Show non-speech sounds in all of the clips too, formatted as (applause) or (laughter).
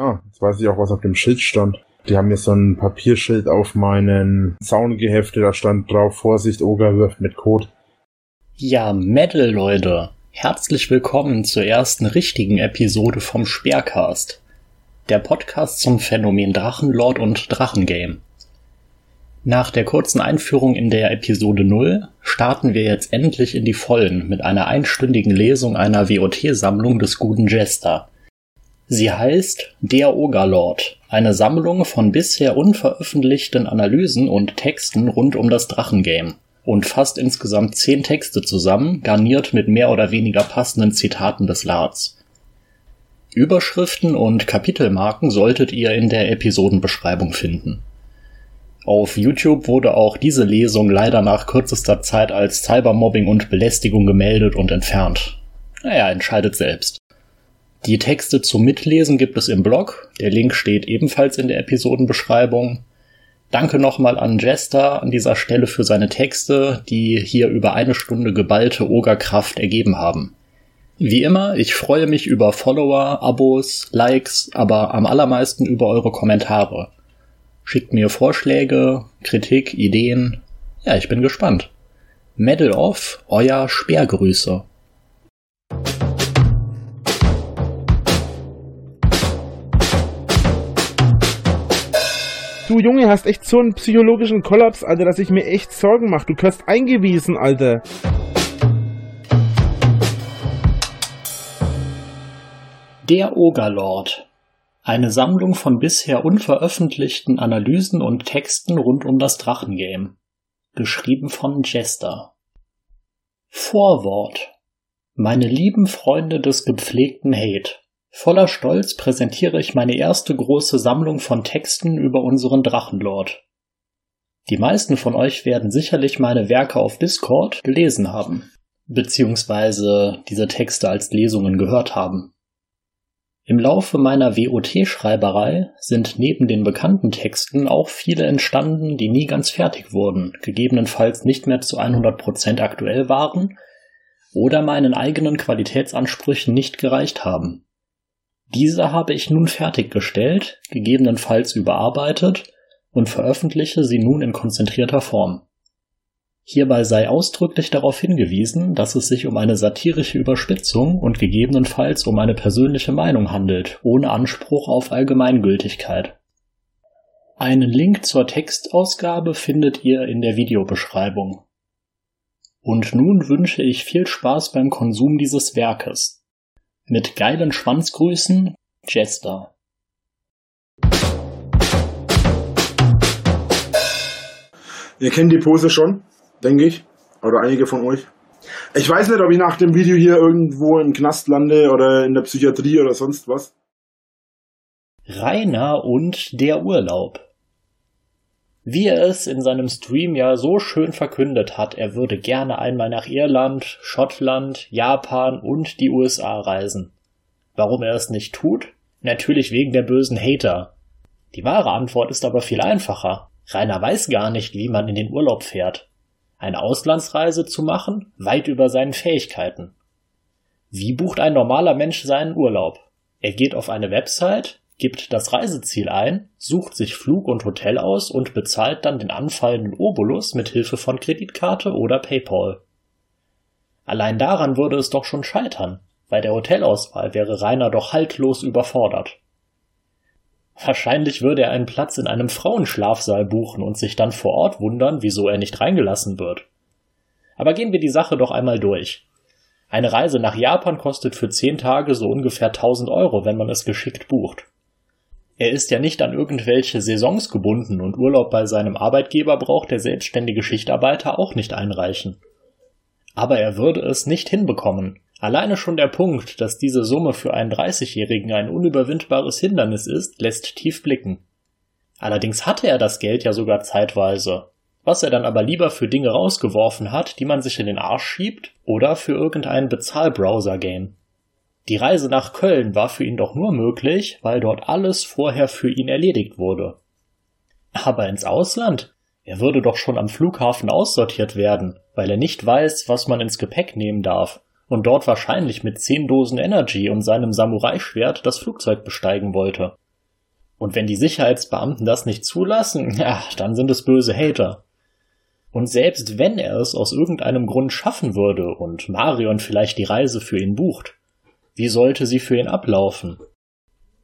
Ah, jetzt weiß ich auch, was auf dem Schild stand. Die haben mir so ein Papierschild auf meinen Zaun geheftet, da stand drauf, Vorsicht, Oger wirft mit Code. Ja, Metal, Leute. Herzlich willkommen zur ersten richtigen Episode vom Speercast. Der Podcast zum Phänomen Drachenlord und Drachengame. Nach der kurzen Einführung in der Episode 0 starten wir jetzt endlich in die Vollen mit einer einstündigen Lesung einer WOT-Sammlung des guten Jester. Sie heißt Der Ogerlord, eine Sammlung von bisher unveröffentlichten Analysen und Texten rund um das Drachengame und fasst insgesamt zehn Texte zusammen, garniert mit mehr oder weniger passenden Zitaten des Lards. Überschriften und Kapitelmarken solltet ihr in der Episodenbeschreibung finden. Auf YouTube wurde auch diese Lesung leider nach kürzester Zeit als Cybermobbing und Belästigung gemeldet und entfernt. Naja, entscheidet selbst. Die Texte zum Mitlesen gibt es im Blog. Der Link steht ebenfalls in der Episodenbeschreibung. Danke nochmal an Jester an dieser Stelle für seine Texte, die hier über eine Stunde geballte Ogerkraft ergeben haben. Wie immer, ich freue mich über Follower, Abos, Likes, aber am allermeisten über eure Kommentare. Schickt mir Vorschläge, Kritik, Ideen. Ja, ich bin gespannt. Medal of, euer Speergrüße. Du Junge, hast echt so einen psychologischen Kollaps, Alter, dass ich mir echt Sorgen mache. Du kannst eingewiesen, Alter. Der Ogerlord. Eine Sammlung von bisher unveröffentlichten Analysen und Texten rund um das Drachengame. Geschrieben von Jester. Vorwort. Meine lieben Freunde des gepflegten Hate. Voller Stolz präsentiere ich meine erste große Sammlung von Texten über unseren Drachenlord. Die meisten von euch werden sicherlich meine Werke auf Discord gelesen haben, beziehungsweise diese Texte als Lesungen gehört haben. Im Laufe meiner WOT-Schreiberei sind neben den bekannten Texten auch viele entstanden, die nie ganz fertig wurden, gegebenenfalls nicht mehr zu 100% aktuell waren oder meinen eigenen Qualitätsansprüchen nicht gereicht haben. Diese habe ich nun fertiggestellt, gegebenenfalls überarbeitet und veröffentliche sie nun in konzentrierter Form. Hierbei sei ausdrücklich darauf hingewiesen, dass es sich um eine satirische Überspitzung und gegebenenfalls um eine persönliche Meinung handelt, ohne Anspruch auf Allgemeingültigkeit. Einen Link zur Textausgabe findet ihr in der Videobeschreibung. Und nun wünsche ich viel Spaß beim Konsum dieses Werkes. Mit geilen Schwanzgrüßen, Jester. Ihr kennt die Pose schon, denke ich. Oder einige von euch. Ich weiß nicht, ob ich nach dem Video hier irgendwo im Knast lande oder in der Psychiatrie oder sonst was. Rainer und der Urlaub. Wie er es in seinem Stream ja so schön verkündet hat, er würde gerne einmal nach Irland, Schottland, Japan und die USA reisen. Warum er es nicht tut? Natürlich wegen der bösen Hater. Die wahre Antwort ist aber viel einfacher. Rainer weiß gar nicht, wie man in den Urlaub fährt. Eine Auslandsreise zu machen, weit über seinen Fähigkeiten. Wie bucht ein normaler Mensch seinen Urlaub? Er geht auf eine Website, gibt das Reiseziel ein, sucht sich Flug und Hotel aus und bezahlt dann den anfallenden Obolus mit Hilfe von Kreditkarte oder PayPal. Allein daran würde es doch schon scheitern. Bei der Hotelauswahl wäre Rainer doch haltlos überfordert. Wahrscheinlich würde er einen Platz in einem Frauenschlafsaal buchen und sich dann vor Ort wundern, wieso er nicht reingelassen wird. Aber gehen wir die Sache doch einmal durch. Eine Reise nach Japan kostet für zehn Tage so ungefähr 1000 Euro, wenn man es geschickt bucht. Er ist ja nicht an irgendwelche Saisons gebunden und Urlaub bei seinem Arbeitgeber braucht der selbstständige Schichtarbeiter auch nicht einreichen. Aber er würde es nicht hinbekommen. Alleine schon der Punkt, dass diese Summe für einen 30-Jährigen ein unüberwindbares Hindernis ist, lässt tief blicken. Allerdings hatte er das Geld ja sogar zeitweise, was er dann aber lieber für Dinge rausgeworfen hat, die man sich in den Arsch schiebt, oder für irgendein Bezahlbrowser-Game. Die Reise nach Köln war für ihn doch nur möglich, weil dort alles vorher für ihn erledigt wurde. Aber ins Ausland? Er würde doch schon am Flughafen aussortiert werden, weil er nicht weiß, was man ins Gepäck nehmen darf und dort wahrscheinlich mit zehn Dosen Energy und seinem Samurai-Schwert das Flugzeug besteigen wollte. Und wenn die Sicherheitsbeamten das nicht zulassen, (laughs) ja, dann sind es böse Hater. Und selbst wenn er es aus irgendeinem Grund schaffen würde und Marion vielleicht die Reise für ihn bucht, wie sollte sie für ihn ablaufen?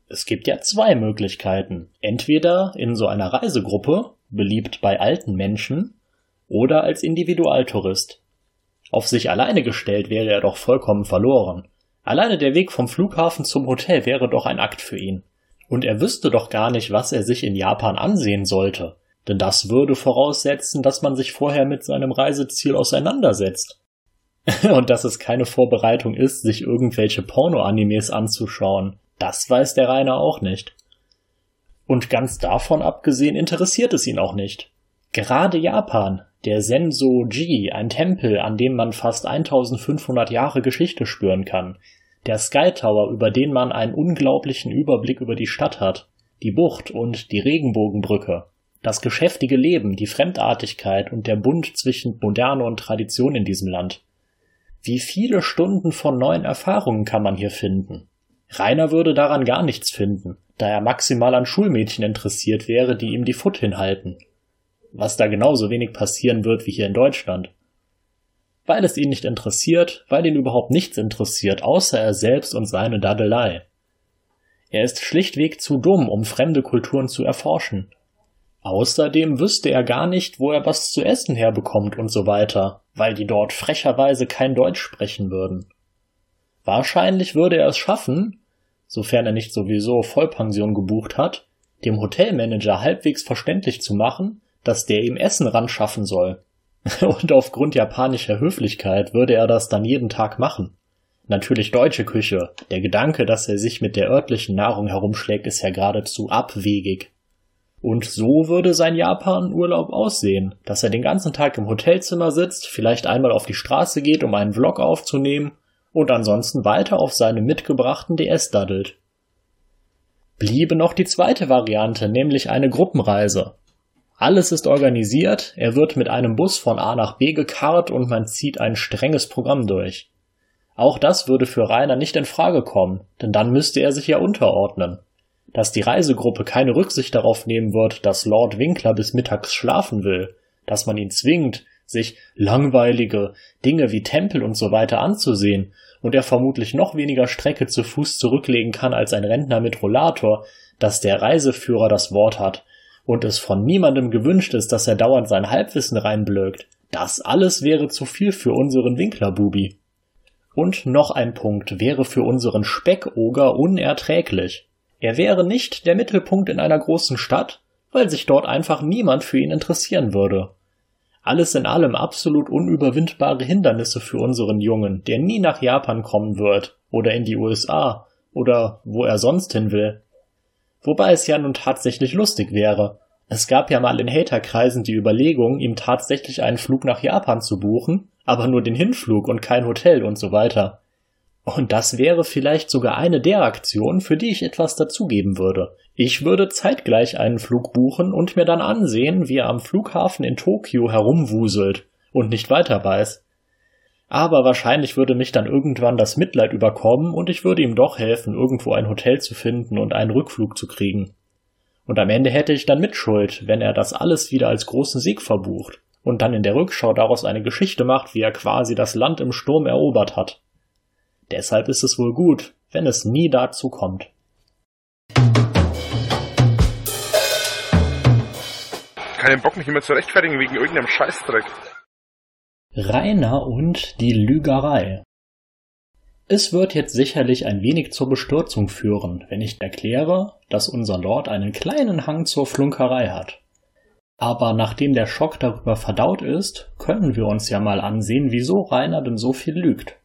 Es gibt ja zwei Möglichkeiten. Entweder in so einer Reisegruppe, beliebt bei alten Menschen, oder als Individualtourist. Auf sich alleine gestellt wäre er doch vollkommen verloren. Alleine der Weg vom Flughafen zum Hotel wäre doch ein Akt für ihn. Und er wüsste doch gar nicht, was er sich in Japan ansehen sollte. Denn das würde voraussetzen, dass man sich vorher mit seinem Reiseziel auseinandersetzt. (laughs) Und dass es keine Vorbereitung ist, sich irgendwelche Porno-Animes anzuschauen. Das weiß der Rainer auch nicht. Und ganz davon abgesehen interessiert es ihn auch nicht. Gerade Japan, der Senso-ji, ein Tempel, an dem man fast 1500 Jahre Geschichte spüren kann, der Sky Tower, über den man einen unglaublichen Überblick über die Stadt hat, die Bucht und die Regenbogenbrücke, das geschäftige Leben, die Fremdartigkeit und der Bund zwischen Moderne und Tradition in diesem Land. Wie viele Stunden von neuen Erfahrungen kann man hier finden? Rainer würde daran gar nichts finden, da er maximal an Schulmädchen interessiert wäre, die ihm die Foot hinhalten. Was da genauso wenig passieren wird wie hier in Deutschland. Weil es ihn nicht interessiert, weil ihn überhaupt nichts interessiert, außer er selbst und seine Dadelei. Er ist schlichtweg zu dumm, um fremde Kulturen zu erforschen. Außerdem wüsste er gar nicht, wo er was zu essen herbekommt und so weiter, weil die dort frecherweise kein Deutsch sprechen würden. Wahrscheinlich würde er es schaffen, sofern er nicht sowieso Vollpension gebucht hat, dem Hotelmanager halbwegs verständlich zu machen, dass der ihm Essen ran schaffen soll. (laughs) Und aufgrund japanischer Höflichkeit würde er das dann jeden Tag machen. Natürlich deutsche Küche. Der Gedanke, dass er sich mit der örtlichen Nahrung herumschlägt, ist ja geradezu abwegig. Und so würde sein Japan-Urlaub aussehen, dass er den ganzen Tag im Hotelzimmer sitzt, vielleicht einmal auf die Straße geht, um einen Vlog aufzunehmen und ansonsten weiter auf seinem mitgebrachten DS daddelt. Bliebe noch die zweite Variante, nämlich eine Gruppenreise. Alles ist organisiert, er wird mit einem Bus von A nach B gekarrt und man zieht ein strenges Programm durch. Auch das würde für Rainer nicht in Frage kommen, denn dann müsste er sich ja unterordnen. Dass die Reisegruppe keine Rücksicht darauf nehmen wird, dass Lord Winkler bis mittags schlafen will, dass man ihn zwingt, sich langweilige Dinge wie Tempel und so weiter anzusehen und er vermutlich noch weniger Strecke zu Fuß zurücklegen kann als ein Rentner mit Rollator, dass der Reiseführer das Wort hat und es von niemandem gewünscht ist, dass er dauernd sein Halbwissen reinblökt. Das alles wäre zu viel für unseren Winklerbubi. Und noch ein Punkt wäre für unseren Speckoger unerträglich. Er wäre nicht der Mittelpunkt in einer großen Stadt, weil sich dort einfach niemand für ihn interessieren würde. Alles in allem absolut unüberwindbare Hindernisse für unseren Jungen, der nie nach Japan kommen wird oder in die USA oder wo er sonst hin will. Wobei es ja nun tatsächlich lustig wäre. Es gab ja mal in Haterkreisen die Überlegung, ihm tatsächlich einen Flug nach Japan zu buchen, aber nur den Hinflug und kein Hotel und so weiter. Und das wäre vielleicht sogar eine der Aktionen, für die ich etwas dazugeben würde. Ich würde zeitgleich einen Flug buchen und mir dann ansehen, wie er am Flughafen in Tokio herumwuselt und nicht weiter weiß. Aber wahrscheinlich würde mich dann irgendwann das Mitleid überkommen und ich würde ihm doch helfen, irgendwo ein Hotel zu finden und einen Rückflug zu kriegen. Und am Ende hätte ich dann Mitschuld, wenn er das alles wieder als großen Sieg verbucht und dann in der Rückschau daraus eine Geschichte macht, wie er quasi das Land im Sturm erobert hat. Deshalb ist es wohl gut, wenn es nie dazu kommt. Keinen Bock, mich immer zu rechtfertigen wegen irgendeinem Scheißdreck. Rainer und die Lügerei. Es wird jetzt sicherlich ein wenig zur Bestürzung führen, wenn ich erkläre, dass unser Lord einen kleinen Hang zur Flunkerei hat. Aber nachdem der Schock darüber verdaut ist, können wir uns ja mal ansehen, wieso Rainer denn so viel lügt.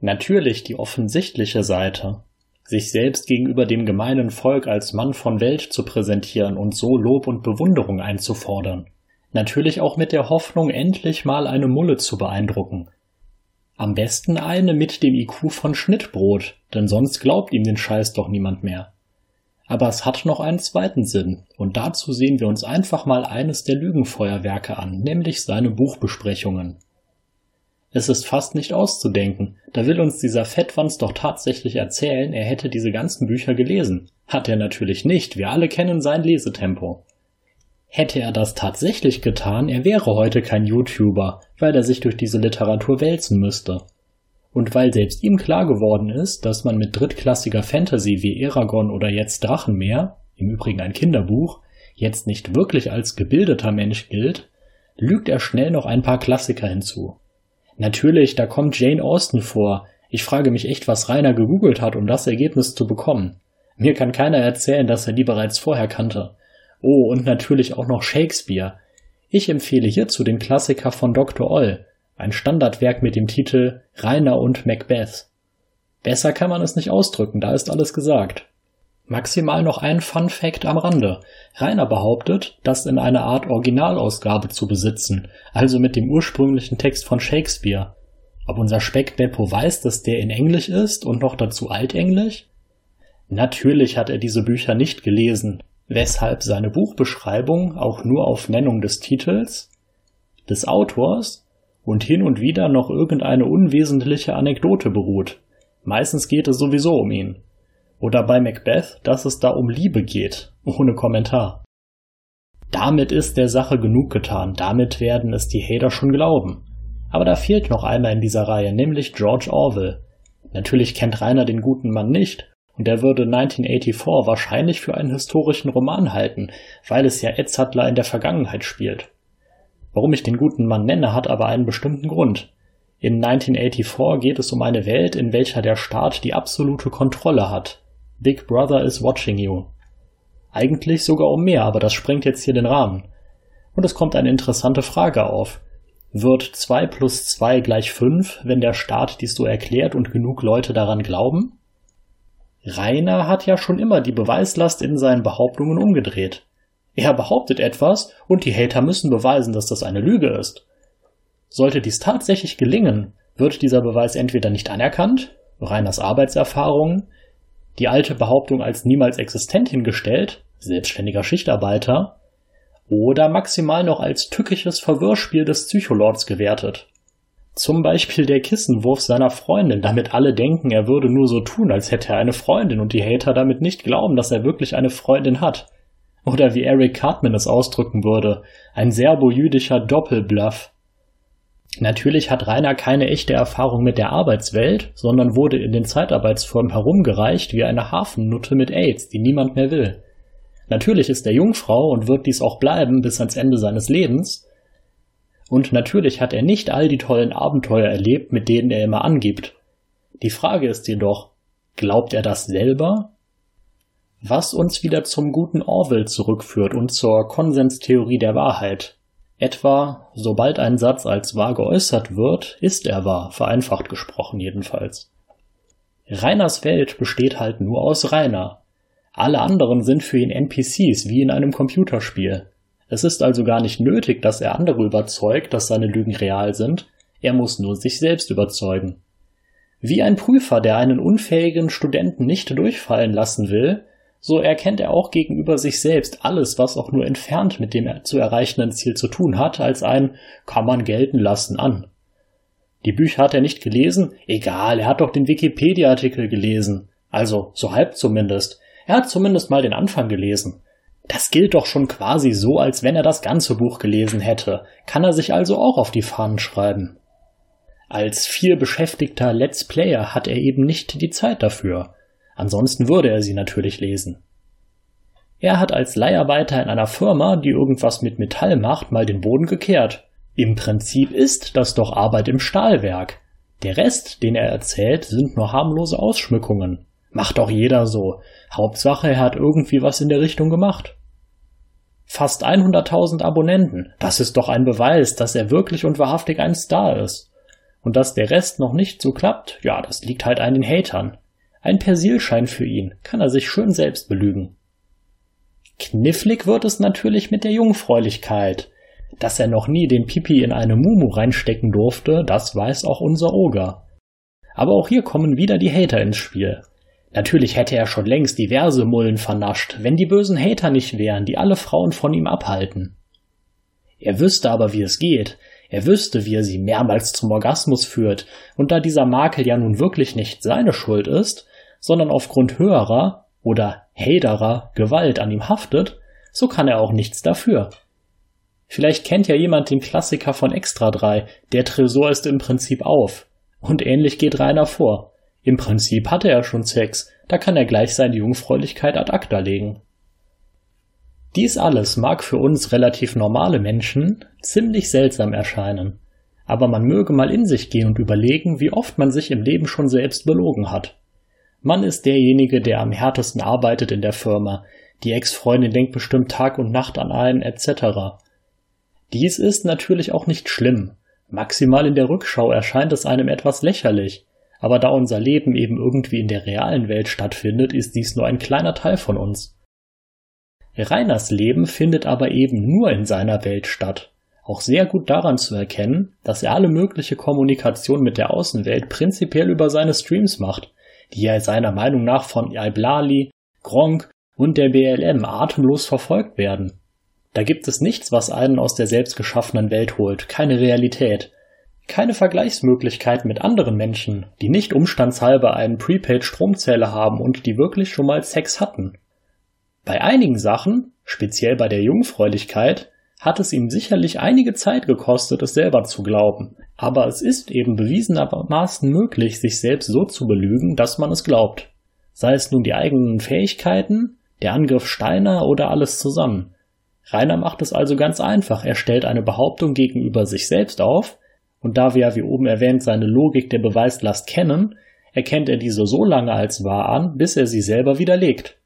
Natürlich die offensichtliche Seite, sich selbst gegenüber dem gemeinen Volk als Mann von Welt zu präsentieren und so Lob und Bewunderung einzufordern. Natürlich auch mit der Hoffnung, endlich mal eine Mulle zu beeindrucken. Am besten eine mit dem IQ von Schnittbrot, denn sonst glaubt ihm den Scheiß doch niemand mehr. Aber es hat noch einen zweiten Sinn, und dazu sehen wir uns einfach mal eines der Lügenfeuerwerke an, nämlich seine Buchbesprechungen. Es ist fast nicht auszudenken. Da will uns dieser Fettwanz doch tatsächlich erzählen, er hätte diese ganzen Bücher gelesen. Hat er natürlich nicht, wir alle kennen sein Lesetempo. Hätte er das tatsächlich getan, er wäre heute kein YouTuber, weil er sich durch diese Literatur wälzen müsste. Und weil selbst ihm klar geworden ist, dass man mit drittklassiger Fantasy wie Eragon oder jetzt Drachenmeer, im Übrigen ein Kinderbuch, jetzt nicht wirklich als gebildeter Mensch gilt, lügt er schnell noch ein paar Klassiker hinzu. Natürlich, da kommt Jane Austen vor. Ich frage mich echt, was Rainer gegoogelt hat, um das Ergebnis zu bekommen. Mir kann keiner erzählen, dass er die bereits vorher kannte. Oh, und natürlich auch noch Shakespeare. Ich empfehle hierzu den Klassiker von Dr. Oll, ein Standardwerk mit dem Titel Rainer und Macbeth. Besser kann man es nicht ausdrücken, da ist alles gesagt. Maximal noch ein Fun Fact am Rande. Rainer behauptet, das in einer Art Originalausgabe zu besitzen, also mit dem ursprünglichen Text von Shakespeare. Ob unser Speckbeppo weiß, dass der in Englisch ist und noch dazu Altenglisch? Natürlich hat er diese Bücher nicht gelesen, weshalb seine Buchbeschreibung auch nur auf Nennung des Titels, des Autors und hin und wieder noch irgendeine unwesentliche Anekdote beruht. Meistens geht es sowieso um ihn. Oder bei Macbeth, dass es da um Liebe geht, ohne Kommentar. Damit ist der Sache genug getan, damit werden es die Hater schon glauben. Aber da fehlt noch einer in dieser Reihe, nämlich George Orwell. Natürlich kennt Rainer den guten Mann nicht, und er würde 1984 wahrscheinlich für einen historischen Roman halten, weil es ja Edzardler in der Vergangenheit spielt. Warum ich den guten Mann nenne, hat aber einen bestimmten Grund. In 1984 geht es um eine Welt, in welcher der Staat die absolute Kontrolle hat. Big Brother is watching you. Eigentlich sogar um mehr, aber das sprengt jetzt hier den Rahmen. Und es kommt eine interessante Frage auf. Wird 2 plus 2 gleich 5, wenn der Staat dies so erklärt und genug Leute daran glauben? Rainer hat ja schon immer die Beweislast in seinen Behauptungen umgedreht. Er behauptet etwas und die Hater müssen beweisen, dass das eine Lüge ist. Sollte dies tatsächlich gelingen, wird dieser Beweis entweder nicht anerkannt, Rainers Arbeitserfahrungen, die alte Behauptung als niemals existent hingestellt, selbstständiger Schichtarbeiter, oder maximal noch als tückisches Verwirrspiel des Psycholords gewertet. Zum Beispiel der Kissenwurf seiner Freundin, damit alle denken, er würde nur so tun, als hätte er eine Freundin und die Hater damit nicht glauben, dass er wirklich eine Freundin hat. Oder wie Eric Cartman es ausdrücken würde, ein serbo-jüdischer Doppelbluff. Natürlich hat Rainer keine echte Erfahrung mit der Arbeitswelt, sondern wurde in den Zeitarbeitsfirmen herumgereicht wie eine Hafennutte mit AIDS, die niemand mehr will. Natürlich ist er Jungfrau und wird dies auch bleiben bis ans Ende seines Lebens, und natürlich hat er nicht all die tollen Abenteuer erlebt, mit denen er immer angibt. Die Frage ist jedoch, glaubt er das selber? Was uns wieder zum guten Orwell zurückführt und zur Konsenstheorie der Wahrheit. Etwa, sobald ein Satz als wahr geäußert wird, ist er wahr, vereinfacht gesprochen jedenfalls. Rainers Welt besteht halt nur aus Rainer. Alle anderen sind für ihn NPCs wie in einem Computerspiel. Es ist also gar nicht nötig, dass er andere überzeugt, dass seine Lügen real sind, er muss nur sich selbst überzeugen. Wie ein Prüfer, der einen unfähigen Studenten nicht durchfallen lassen will, so erkennt er auch gegenüber sich selbst alles, was auch nur entfernt mit dem zu erreichenden Ziel zu tun hat, als ein kann man gelten lassen an. Die Bücher hat er nicht gelesen? Egal, er hat doch den Wikipedia-Artikel gelesen. Also, so halb zumindest. Er hat zumindest mal den Anfang gelesen. Das gilt doch schon quasi so, als wenn er das ganze Buch gelesen hätte, kann er sich also auch auf die Fahnen schreiben. Als viel beschäftigter Let's Player hat er eben nicht die Zeit dafür. Ansonsten würde er sie natürlich lesen. Er hat als Leiharbeiter in einer Firma, die irgendwas mit Metall macht, mal den Boden gekehrt. Im Prinzip ist das doch Arbeit im Stahlwerk. Der Rest, den er erzählt, sind nur harmlose Ausschmückungen. Macht doch jeder so. Hauptsache, er hat irgendwie was in der Richtung gemacht. Fast 100.000 Abonnenten. Das ist doch ein Beweis, dass er wirklich und wahrhaftig ein Star ist. Und dass der Rest noch nicht so klappt, ja, das liegt halt an den Hatern. Ein Persilschein für ihn, kann er sich schön selbst belügen. Knifflig wird es natürlich mit der Jungfräulichkeit. Dass er noch nie den Pipi in eine Mumu reinstecken durfte, das weiß auch unser Oger. Aber auch hier kommen wieder die Hater ins Spiel. Natürlich hätte er schon längst diverse Mullen vernascht, wenn die bösen Hater nicht wären, die alle Frauen von ihm abhalten. Er wüsste aber, wie es geht. Er wüsste, wie er sie mehrmals zum Orgasmus führt, und da dieser Makel ja nun wirklich nicht seine Schuld ist, sondern aufgrund höherer oder haderer Gewalt an ihm haftet, so kann er auch nichts dafür. Vielleicht kennt ja jemand den Klassiker von Extra 3, der Tresor ist im Prinzip auf. Und ähnlich geht Rainer vor. Im Prinzip hatte er schon Sex, da kann er gleich seine Jungfräulichkeit ad acta legen. Dies alles mag für uns relativ normale Menschen ziemlich seltsam erscheinen, aber man möge mal in sich gehen und überlegen, wie oft man sich im Leben schon selbst belogen hat. Man ist derjenige, der am härtesten arbeitet in der Firma, die Ex-Freundin denkt bestimmt Tag und Nacht an einen, etc. Dies ist natürlich auch nicht schlimm. Maximal in der Rückschau erscheint es einem etwas lächerlich, aber da unser Leben eben irgendwie in der realen Welt stattfindet, ist dies nur ein kleiner Teil von uns. Reiners Leben findet aber eben nur in seiner Welt statt. Auch sehr gut daran zu erkennen, dass er alle mögliche Kommunikation mit der Außenwelt prinzipiell über seine Streams macht, die er seiner Meinung nach von Iblali, Gronk und der BLM atemlos verfolgt werden. Da gibt es nichts, was einen aus der selbstgeschaffenen Welt holt, keine Realität, keine Vergleichsmöglichkeit mit anderen Menschen, die nicht umstandshalber einen Prepaid-Stromzähler haben und die wirklich schon mal Sex hatten. Bei einigen Sachen, speziell bei der Jungfräulichkeit, hat es ihm sicherlich einige Zeit gekostet, es selber zu glauben, aber es ist eben bewiesenermaßen möglich, sich selbst so zu belügen, dass man es glaubt. Sei es nun die eigenen Fähigkeiten, der Angriff Steiner oder alles zusammen. Rainer macht es also ganz einfach, er stellt eine Behauptung gegenüber sich selbst auf, und da wir ja wie oben erwähnt seine Logik der Beweislast kennen, erkennt er diese so lange als wahr an, bis er sie selber widerlegt.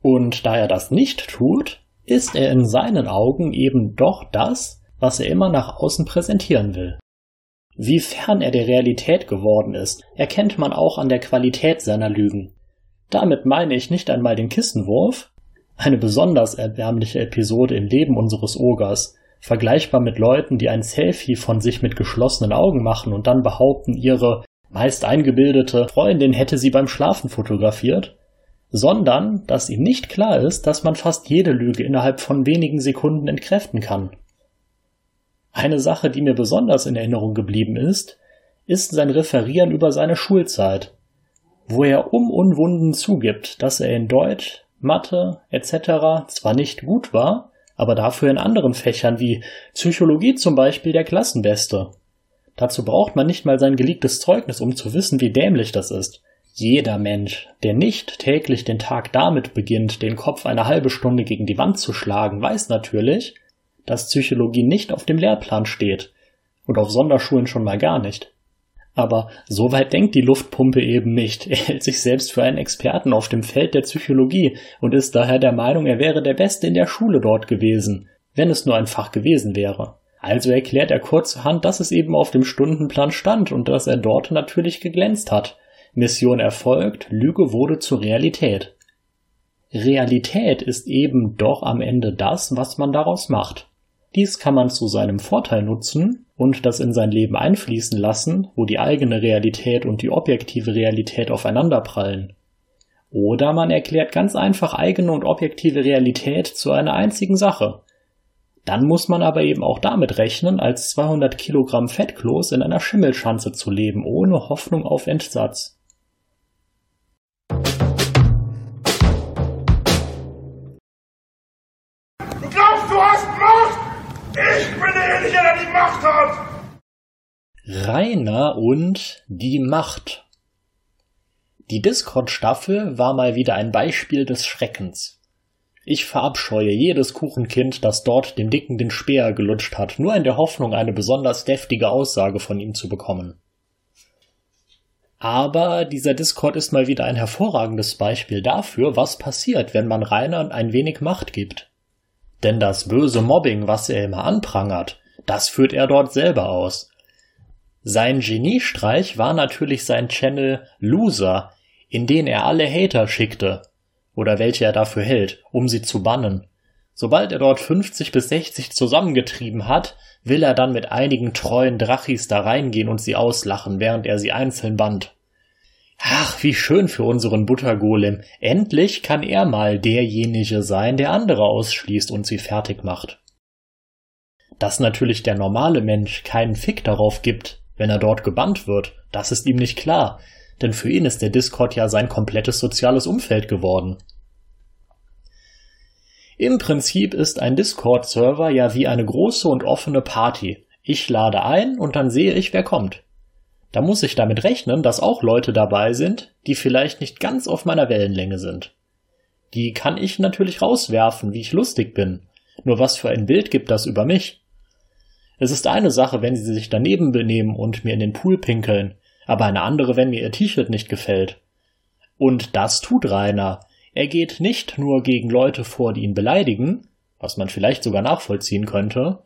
Und da er das nicht tut, ist er in seinen Augen eben doch das, was er immer nach außen präsentieren will. Wie fern er der Realität geworden ist, erkennt man auch an der Qualität seiner Lügen. Damit meine ich nicht einmal den Kissenwurf, eine besonders erbärmliche Episode im Leben unseres Ogers, vergleichbar mit Leuten, die ein Selfie von sich mit geschlossenen Augen machen und dann behaupten, ihre meist eingebildete Freundin hätte sie beim Schlafen fotografiert, sondern dass ihm nicht klar ist, dass man fast jede Lüge innerhalb von wenigen Sekunden entkräften kann. Eine Sache, die mir besonders in Erinnerung geblieben ist, ist sein Referieren über seine Schulzeit, wo er um Unwunden zugibt, dass er in Deutsch, Mathe etc. zwar nicht gut war, aber dafür in anderen Fächern wie Psychologie zum Beispiel der Klassenbeste. Dazu braucht man nicht mal sein geleaktes Zeugnis, um zu wissen, wie dämlich das ist. Jeder Mensch, der nicht täglich den Tag damit beginnt, den Kopf eine halbe Stunde gegen die Wand zu schlagen, weiß natürlich, dass Psychologie nicht auf dem Lehrplan steht und auf Sonderschulen schon mal gar nicht. Aber so weit denkt die Luftpumpe eben nicht. Er hält sich selbst für einen Experten auf dem Feld der Psychologie und ist daher der Meinung, er wäre der Beste in der Schule dort gewesen, wenn es nur ein Fach gewesen wäre. Also erklärt er kurzerhand, dass es eben auf dem Stundenplan stand und dass er dort natürlich geglänzt hat. Mission erfolgt, Lüge wurde zur Realität. Realität ist eben doch am Ende das, was man daraus macht. Dies kann man zu seinem Vorteil nutzen und das in sein Leben einfließen lassen, wo die eigene Realität und die objektive Realität aufeinanderprallen. Oder man erklärt ganz einfach eigene und objektive Realität zu einer einzigen Sache. Dann muss man aber eben auch damit rechnen, als 200 Kilogramm Fettkloß in einer Schimmelschanze zu leben, ohne Hoffnung auf Entsatz. Macht hat! Rainer und die Macht. Die Discord-Staffel war mal wieder ein Beispiel des Schreckens. Ich verabscheue jedes Kuchenkind, das dort dem Dicken den Speer gelutscht hat, nur in der Hoffnung, eine besonders deftige Aussage von ihm zu bekommen. Aber dieser Discord ist mal wieder ein hervorragendes Beispiel dafür, was passiert, wenn man Rainer ein wenig Macht gibt. Denn das böse Mobbing, was er immer anprangert, das führt er dort selber aus. Sein Geniestreich war natürlich sein Channel Loser, in den er alle Hater schickte, oder welche er dafür hält, um sie zu bannen. Sobald er dort 50 bis 60 zusammengetrieben hat, will er dann mit einigen treuen Drachis da reingehen und sie auslachen, während er sie einzeln bannt. Ach, wie schön für unseren Buttergolem. Endlich kann er mal derjenige sein, der andere ausschließt und sie fertig macht. Dass natürlich der normale Mensch keinen Fick darauf gibt, wenn er dort gebannt wird, das ist ihm nicht klar, denn für ihn ist der Discord ja sein komplettes soziales Umfeld geworden. Im Prinzip ist ein Discord-Server ja wie eine große und offene Party. Ich lade ein und dann sehe ich, wer kommt. Da muss ich damit rechnen, dass auch Leute dabei sind, die vielleicht nicht ganz auf meiner Wellenlänge sind. Die kann ich natürlich rauswerfen, wie ich lustig bin. Nur was für ein Bild gibt das über mich? Es ist eine Sache, wenn sie sich daneben benehmen und mir in den Pool pinkeln, aber eine andere, wenn mir ihr T-Shirt nicht gefällt. Und das tut Rainer, er geht nicht nur gegen Leute vor, die ihn beleidigen, was man vielleicht sogar nachvollziehen könnte,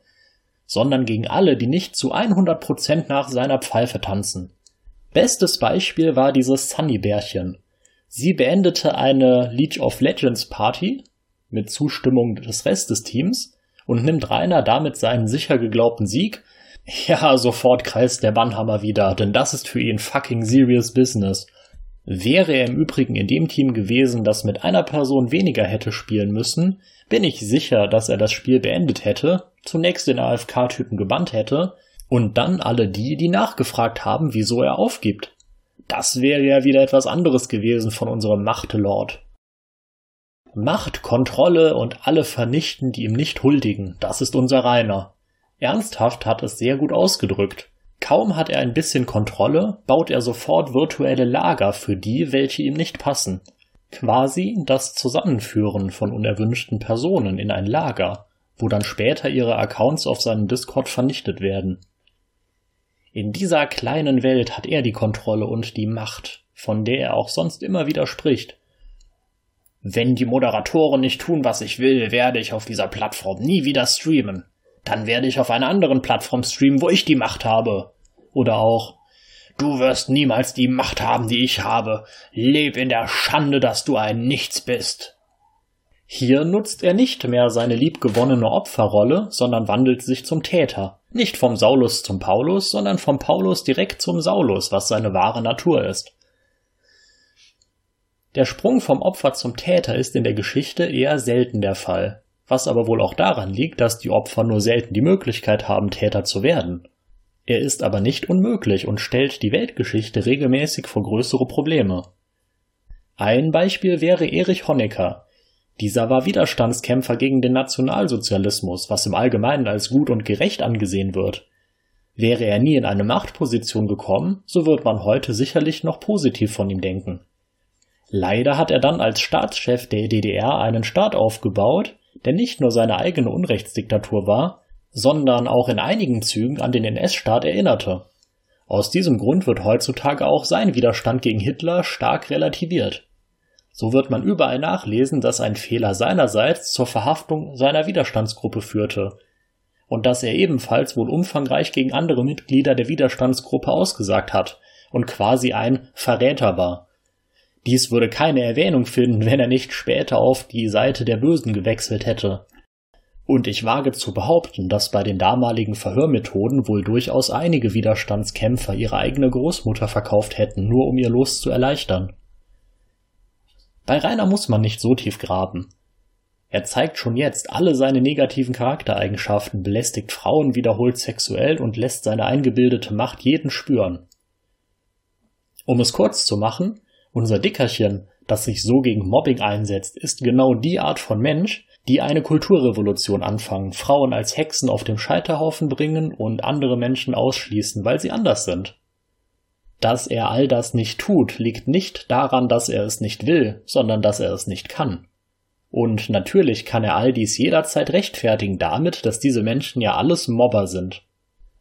sondern gegen alle, die nicht zu 100% nach seiner Pfeife tanzen. Bestes Beispiel war dieses Sunny-Bärchen. Sie beendete eine League of Legends Party mit Zustimmung des Rest des Teams und nimmt Rainer damit seinen sicher geglaubten Sieg. (laughs) Ja, sofort kreist der Bannhammer wieder, denn das ist für ihn fucking serious business. Wäre er im Übrigen in dem Team gewesen, das mit einer Person weniger hätte spielen müssen, bin ich sicher, dass er das Spiel beendet hätte, zunächst den AFK-Typen gebannt hätte und dann alle die, die nachgefragt haben, wieso er aufgibt. Das wäre ja wieder etwas anderes gewesen von unserem Machtelord. Macht, Kontrolle und alle vernichten, die ihm nicht huldigen, das ist unser Rainer. Ernsthaft hat es sehr gut ausgedrückt. Kaum hat er ein bisschen Kontrolle, baut er sofort virtuelle Lager für die, welche ihm nicht passen. Quasi das Zusammenführen von unerwünschten Personen in ein Lager, wo dann später ihre Accounts auf seinem Discord vernichtet werden. In dieser kleinen Welt hat er die Kontrolle und die Macht, von der er auch sonst immer wieder spricht. Wenn die Moderatoren nicht tun, was ich will, werde ich auf dieser Plattform nie wieder streamen. Dann werde ich auf einer anderen Plattform streamen, wo ich die Macht habe. Oder auch, du wirst niemals die Macht haben, die ich habe. Leb in der Schande, dass du ein Nichts bist. Hier nutzt er nicht mehr seine liebgewonnene Opferrolle, sondern wandelt sich zum Täter. Nicht vom Saulus zum Paulus, sondern vom Paulus direkt zum Saulus, was seine wahre Natur ist. Der Sprung vom Opfer zum Täter ist in der Geschichte eher selten der Fall was aber wohl auch daran liegt, dass die Opfer nur selten die Möglichkeit haben, Täter zu werden. Er ist aber nicht unmöglich und stellt die Weltgeschichte regelmäßig vor größere Probleme. Ein Beispiel wäre Erich Honecker. Dieser war Widerstandskämpfer gegen den Nationalsozialismus, was im Allgemeinen als gut und gerecht angesehen wird. Wäre er nie in eine Machtposition gekommen, so wird man heute sicherlich noch positiv von ihm denken. Leider hat er dann als Staatschef der DDR einen Staat aufgebaut, der nicht nur seine eigene Unrechtsdiktatur war, sondern auch in einigen Zügen an den NS-Staat erinnerte. Aus diesem Grund wird heutzutage auch sein Widerstand gegen Hitler stark relativiert. So wird man überall nachlesen, dass ein Fehler seinerseits zur Verhaftung seiner Widerstandsgruppe führte und dass er ebenfalls wohl umfangreich gegen andere Mitglieder der Widerstandsgruppe ausgesagt hat und quasi ein Verräter war. Dies würde keine Erwähnung finden, wenn er nicht später auf die Seite der Bösen gewechselt hätte. Und ich wage zu behaupten, dass bei den damaligen Verhörmethoden wohl durchaus einige Widerstandskämpfer ihre eigene Großmutter verkauft hätten, nur um ihr Los zu erleichtern. Bei Rainer muss man nicht so tief graben. Er zeigt schon jetzt alle seine negativen Charaktereigenschaften, belästigt Frauen wiederholt sexuell und lässt seine eingebildete Macht jeden spüren. Um es kurz zu machen, unser Dickerchen, das sich so gegen Mobbing einsetzt, ist genau die Art von Mensch, die eine Kulturrevolution anfangen, Frauen als Hexen auf dem Scheiterhaufen bringen und andere Menschen ausschließen, weil sie anders sind. Dass er all das nicht tut, liegt nicht daran, dass er es nicht will, sondern dass er es nicht kann. Und natürlich kann er all dies jederzeit rechtfertigen damit, dass diese Menschen ja alles Mobber sind.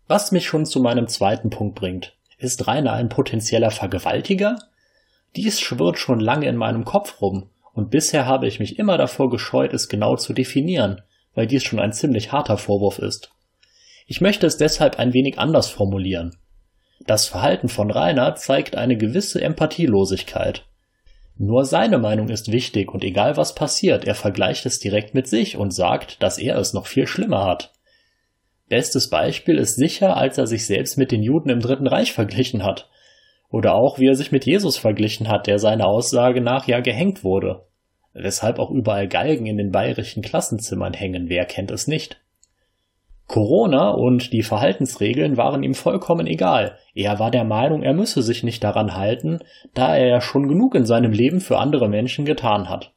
Was mich schon zu meinem zweiten Punkt bringt. Ist Rainer ein potenzieller Vergewaltiger? Dies schwirrt schon lange in meinem Kopf rum, und bisher habe ich mich immer davor gescheut, es genau zu definieren, weil dies schon ein ziemlich harter Vorwurf ist. Ich möchte es deshalb ein wenig anders formulieren. Das Verhalten von Rainer zeigt eine gewisse Empathielosigkeit. Nur seine Meinung ist wichtig und egal was passiert, er vergleicht es direkt mit sich und sagt, dass er es noch viel schlimmer hat. Bestes Beispiel ist sicher, als er sich selbst mit den Juden im Dritten Reich verglichen hat. Oder auch, wie er sich mit Jesus verglichen hat, der seiner Aussage nach ja gehängt wurde. Weshalb auch überall Galgen in den bayerischen Klassenzimmern hängen, wer kennt es nicht? Corona und die Verhaltensregeln waren ihm vollkommen egal. Er war der Meinung, er müsse sich nicht daran halten, da er ja schon genug in seinem Leben für andere Menschen getan hat.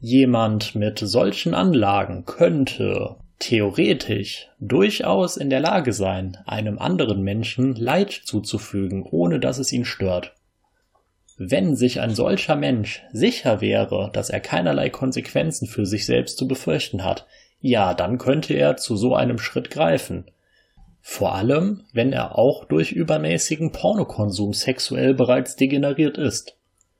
Jemand mit solchen Anlagen könnte theoretisch durchaus in der Lage sein, einem anderen Menschen Leid zuzufügen, ohne dass es ihn stört. Wenn sich ein solcher Mensch sicher wäre, dass er keinerlei Konsequenzen für sich selbst zu befürchten hat, ja, dann könnte er zu so einem Schritt greifen. Vor allem, wenn er auch durch übermäßigen Pornokonsum sexuell bereits degeneriert ist.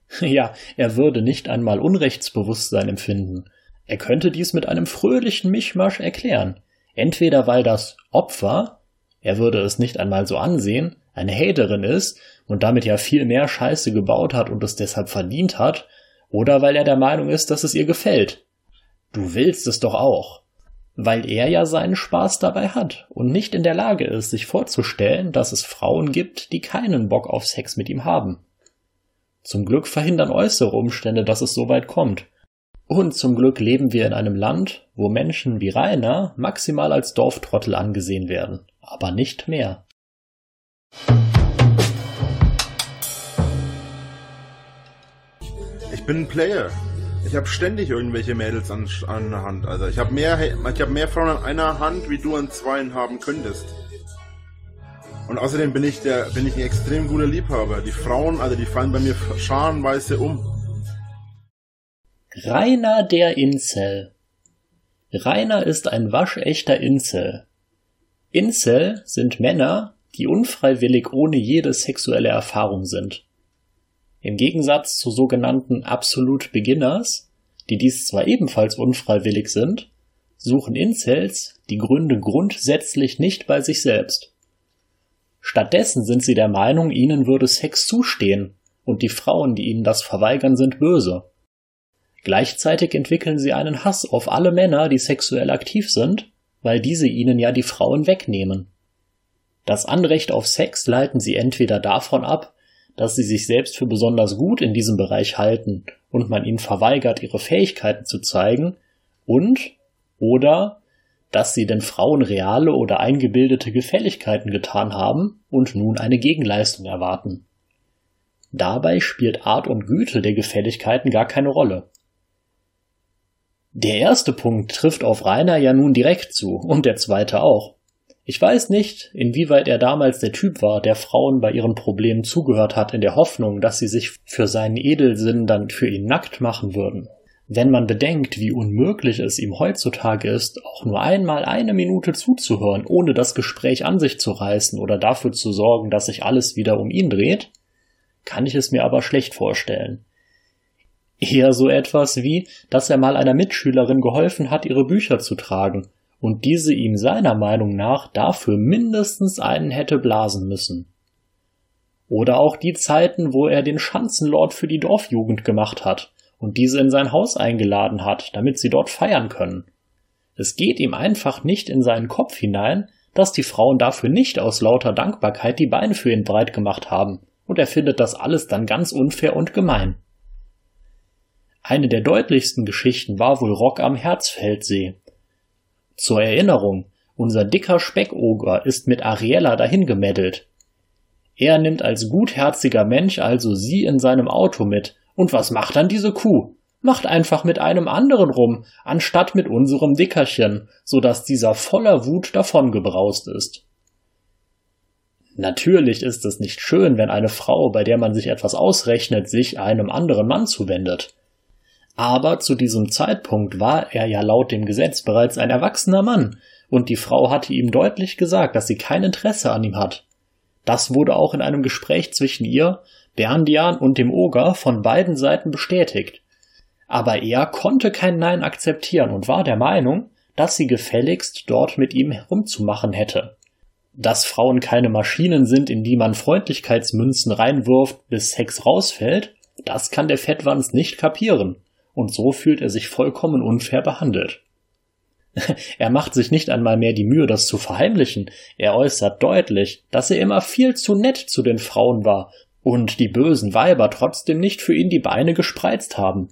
(laughs) Ja, er würde nicht einmal Unrechtsbewusstsein empfinden. Er könnte dies mit einem fröhlichen Mischmasch erklären. Entweder weil das Opfer, er würde es nicht einmal so ansehen, eine Haterin ist und damit ja viel mehr Scheiße gebaut hat und es deshalb verdient hat, oder weil er der Meinung ist, dass es ihr gefällt. Du willst es doch auch weil er ja seinen Spaß dabei hat und nicht in der Lage ist, sich vorzustellen, dass es Frauen gibt, die keinen Bock auf Sex mit ihm haben. Zum Glück verhindern äußere Umstände, dass es so weit kommt. Und zum Glück leben wir in einem Land, wo Menschen wie Rainer maximal als Dorftrottel angesehen werden, aber nicht mehr. Ich bin ein Player. Ich habe ständig irgendwelche Mädels an, an der Hand. Also ich habe mehr, habe mehr Frauen an einer Hand, wie du an zweien haben könntest. Und außerdem bin ich der, bin ich ein extrem guter Liebhaber. Die Frauen, also die fallen bei mir scharenweise um. Rainer der Incel. Rainer ist ein waschechter Incel. Incel sind Männer, die unfreiwillig ohne jede sexuelle Erfahrung sind. Im Gegensatz zu sogenannten Absolute Beginners, die dies zwar ebenfalls unfreiwillig sind, suchen Incels die Gründe grundsätzlich nicht bei sich selbst. Stattdessen sind sie der Meinung, ihnen würde Sex zustehen und die Frauen, die ihnen das verweigern, sind böse. Gleichzeitig entwickeln sie einen Hass auf alle Männer, die sexuell aktiv sind, weil diese ihnen ja die Frauen wegnehmen. Das Anrecht auf Sex leiten sie entweder davon ab, dass sie sich selbst für besonders gut in diesem Bereich halten und man ihnen verweigert, ihre Fähigkeiten zu zeigen und oder dass sie den Frauen reale oder eingebildete Gefälligkeiten getan haben und nun eine Gegenleistung erwarten. Dabei spielt Art und Güte der Gefälligkeiten gar keine Rolle. Der erste Punkt trifft auf Rainer ja nun direkt zu und der zweite auch. Ich weiß nicht, inwieweit er damals der Typ war, der Frauen bei ihren Problemen zugehört hat, in der Hoffnung, dass sie sich für seinen Edelsinn dann für ihn nackt machen würden. Wenn man bedenkt, wie unmöglich es ihm heutzutage ist, auch nur einmal eine Minute zuzuhören, ohne das Gespräch an sich zu reißen oder dafür zu sorgen, dass sich alles wieder um ihn dreht, kann ich es mir aber schlecht vorstellen. Eher so etwas wie, dass er mal einer Mitschülerin geholfen hat, ihre Bücher zu tragen und diese ihm seiner Meinung nach dafür mindestens einen hätte blasen müssen. Oder auch die Zeiten, wo er den Schanzenlord für die Dorfjugend gemacht hat und diese in sein Haus eingeladen hat, damit sie dort feiern können. Es geht ihm einfach nicht in seinen Kopf hinein, dass die Frauen dafür nicht aus lauter Dankbarkeit die Beine für ihn breit gemacht haben, und er findet das alles dann ganz unfair und gemein. Eine der deutlichsten Geschichten war wohl Rock am Herzfeldsee, zur Erinnerung, unser dicker Speckoger ist mit Ariella dahingemeddelt. Er nimmt als gutherziger Mensch also sie in seinem Auto mit. Und was macht dann diese Kuh? Macht einfach mit einem anderen rum, anstatt mit unserem Dickerchen, so dass dieser voller Wut davongebraust ist. Natürlich ist es nicht schön, wenn eine Frau, bei der man sich etwas ausrechnet, sich einem anderen Mann zuwendet. Aber zu diesem Zeitpunkt war er ja laut dem Gesetz bereits ein erwachsener Mann, und die Frau hatte ihm deutlich gesagt, dass sie kein Interesse an ihm hat. Das wurde auch in einem Gespräch zwischen ihr, Berndian und dem Oger von beiden Seiten bestätigt. Aber er konnte kein Nein akzeptieren und war der Meinung, dass sie gefälligst dort mit ihm herumzumachen hätte. Dass Frauen keine Maschinen sind, in die man Freundlichkeitsmünzen reinwirft, bis Sex rausfällt, das kann der Fettwanz nicht kapieren und so fühlt er sich vollkommen unfair behandelt. (laughs) er macht sich nicht einmal mehr die Mühe, das zu verheimlichen, er äußert deutlich, dass er immer viel zu nett zu den Frauen war und die bösen Weiber trotzdem nicht für ihn die Beine gespreizt haben.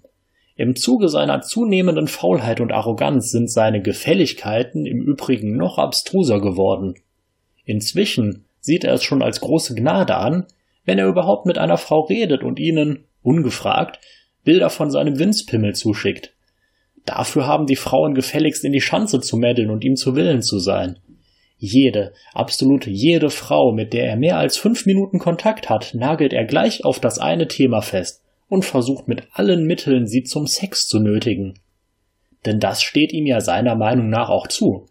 Im Zuge seiner zunehmenden Faulheit und Arroganz sind seine Gefälligkeiten im Übrigen noch abstruser geworden. Inzwischen sieht er es schon als große Gnade an, wenn er überhaupt mit einer Frau redet und ihnen, ungefragt, Bilder von seinem Winzpimmel zuschickt. Dafür haben die Frauen gefälligst in die Schanze zu meddeln und ihm zu Willen zu sein. Jede, absolut jede Frau, mit der er mehr als fünf Minuten Kontakt hat, nagelt er gleich auf das eine Thema fest und versucht mit allen Mitteln, sie zum Sex zu nötigen. Denn das steht ihm ja seiner Meinung nach auch zu.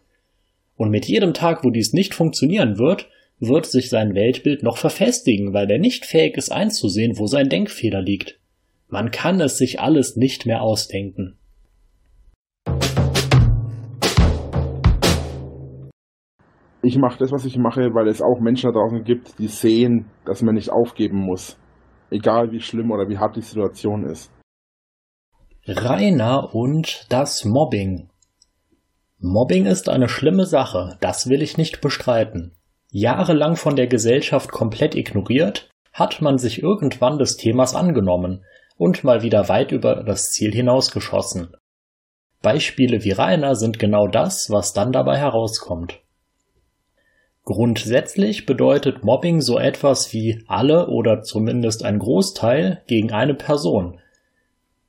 Und mit jedem Tag, wo dies nicht funktionieren wird, wird sich sein Weltbild noch verfestigen, weil er nicht fähig ist einzusehen, wo sein Denkfehler liegt. Man kann es sich alles nicht mehr ausdenken. Ich mache das, was ich mache, weil es auch Menschen da draußen gibt, die sehen, dass man nicht aufgeben muss. Egal wie schlimm oder wie hart die Situation ist. Rainer und das Mobbing. Mobbing ist eine schlimme Sache, das will ich nicht bestreiten. Jahrelang von der Gesellschaft komplett ignoriert, hat man sich irgendwann des Themas angenommen und mal wieder weit über das Ziel hinausgeschossen. Beispiele wie Rainer sind genau das, was dann dabei herauskommt. Grundsätzlich bedeutet Mobbing so etwas wie alle oder zumindest ein Großteil gegen eine Person,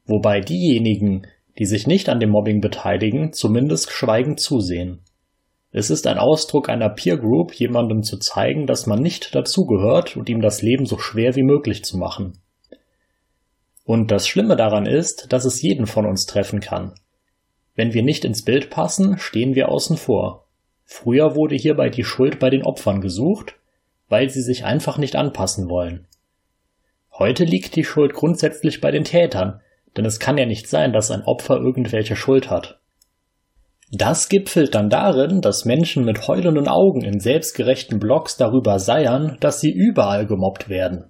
wobei diejenigen, die sich nicht an dem Mobbing beteiligen, zumindest schweigend zusehen. Es ist ein Ausdruck einer Peer Group, jemandem zu zeigen, dass man nicht dazugehört und ihm das Leben so schwer wie möglich zu machen. Und das Schlimme daran ist, dass es jeden von uns treffen kann. Wenn wir nicht ins Bild passen, stehen wir außen vor. Früher wurde hierbei die Schuld bei den Opfern gesucht, weil sie sich einfach nicht anpassen wollen. Heute liegt die Schuld grundsätzlich bei den Tätern, denn es kann ja nicht sein, dass ein Opfer irgendwelche Schuld hat. Das gipfelt dann darin, dass Menschen mit heulenden Augen in selbstgerechten Blogs darüber seiern, dass sie überall gemobbt werden.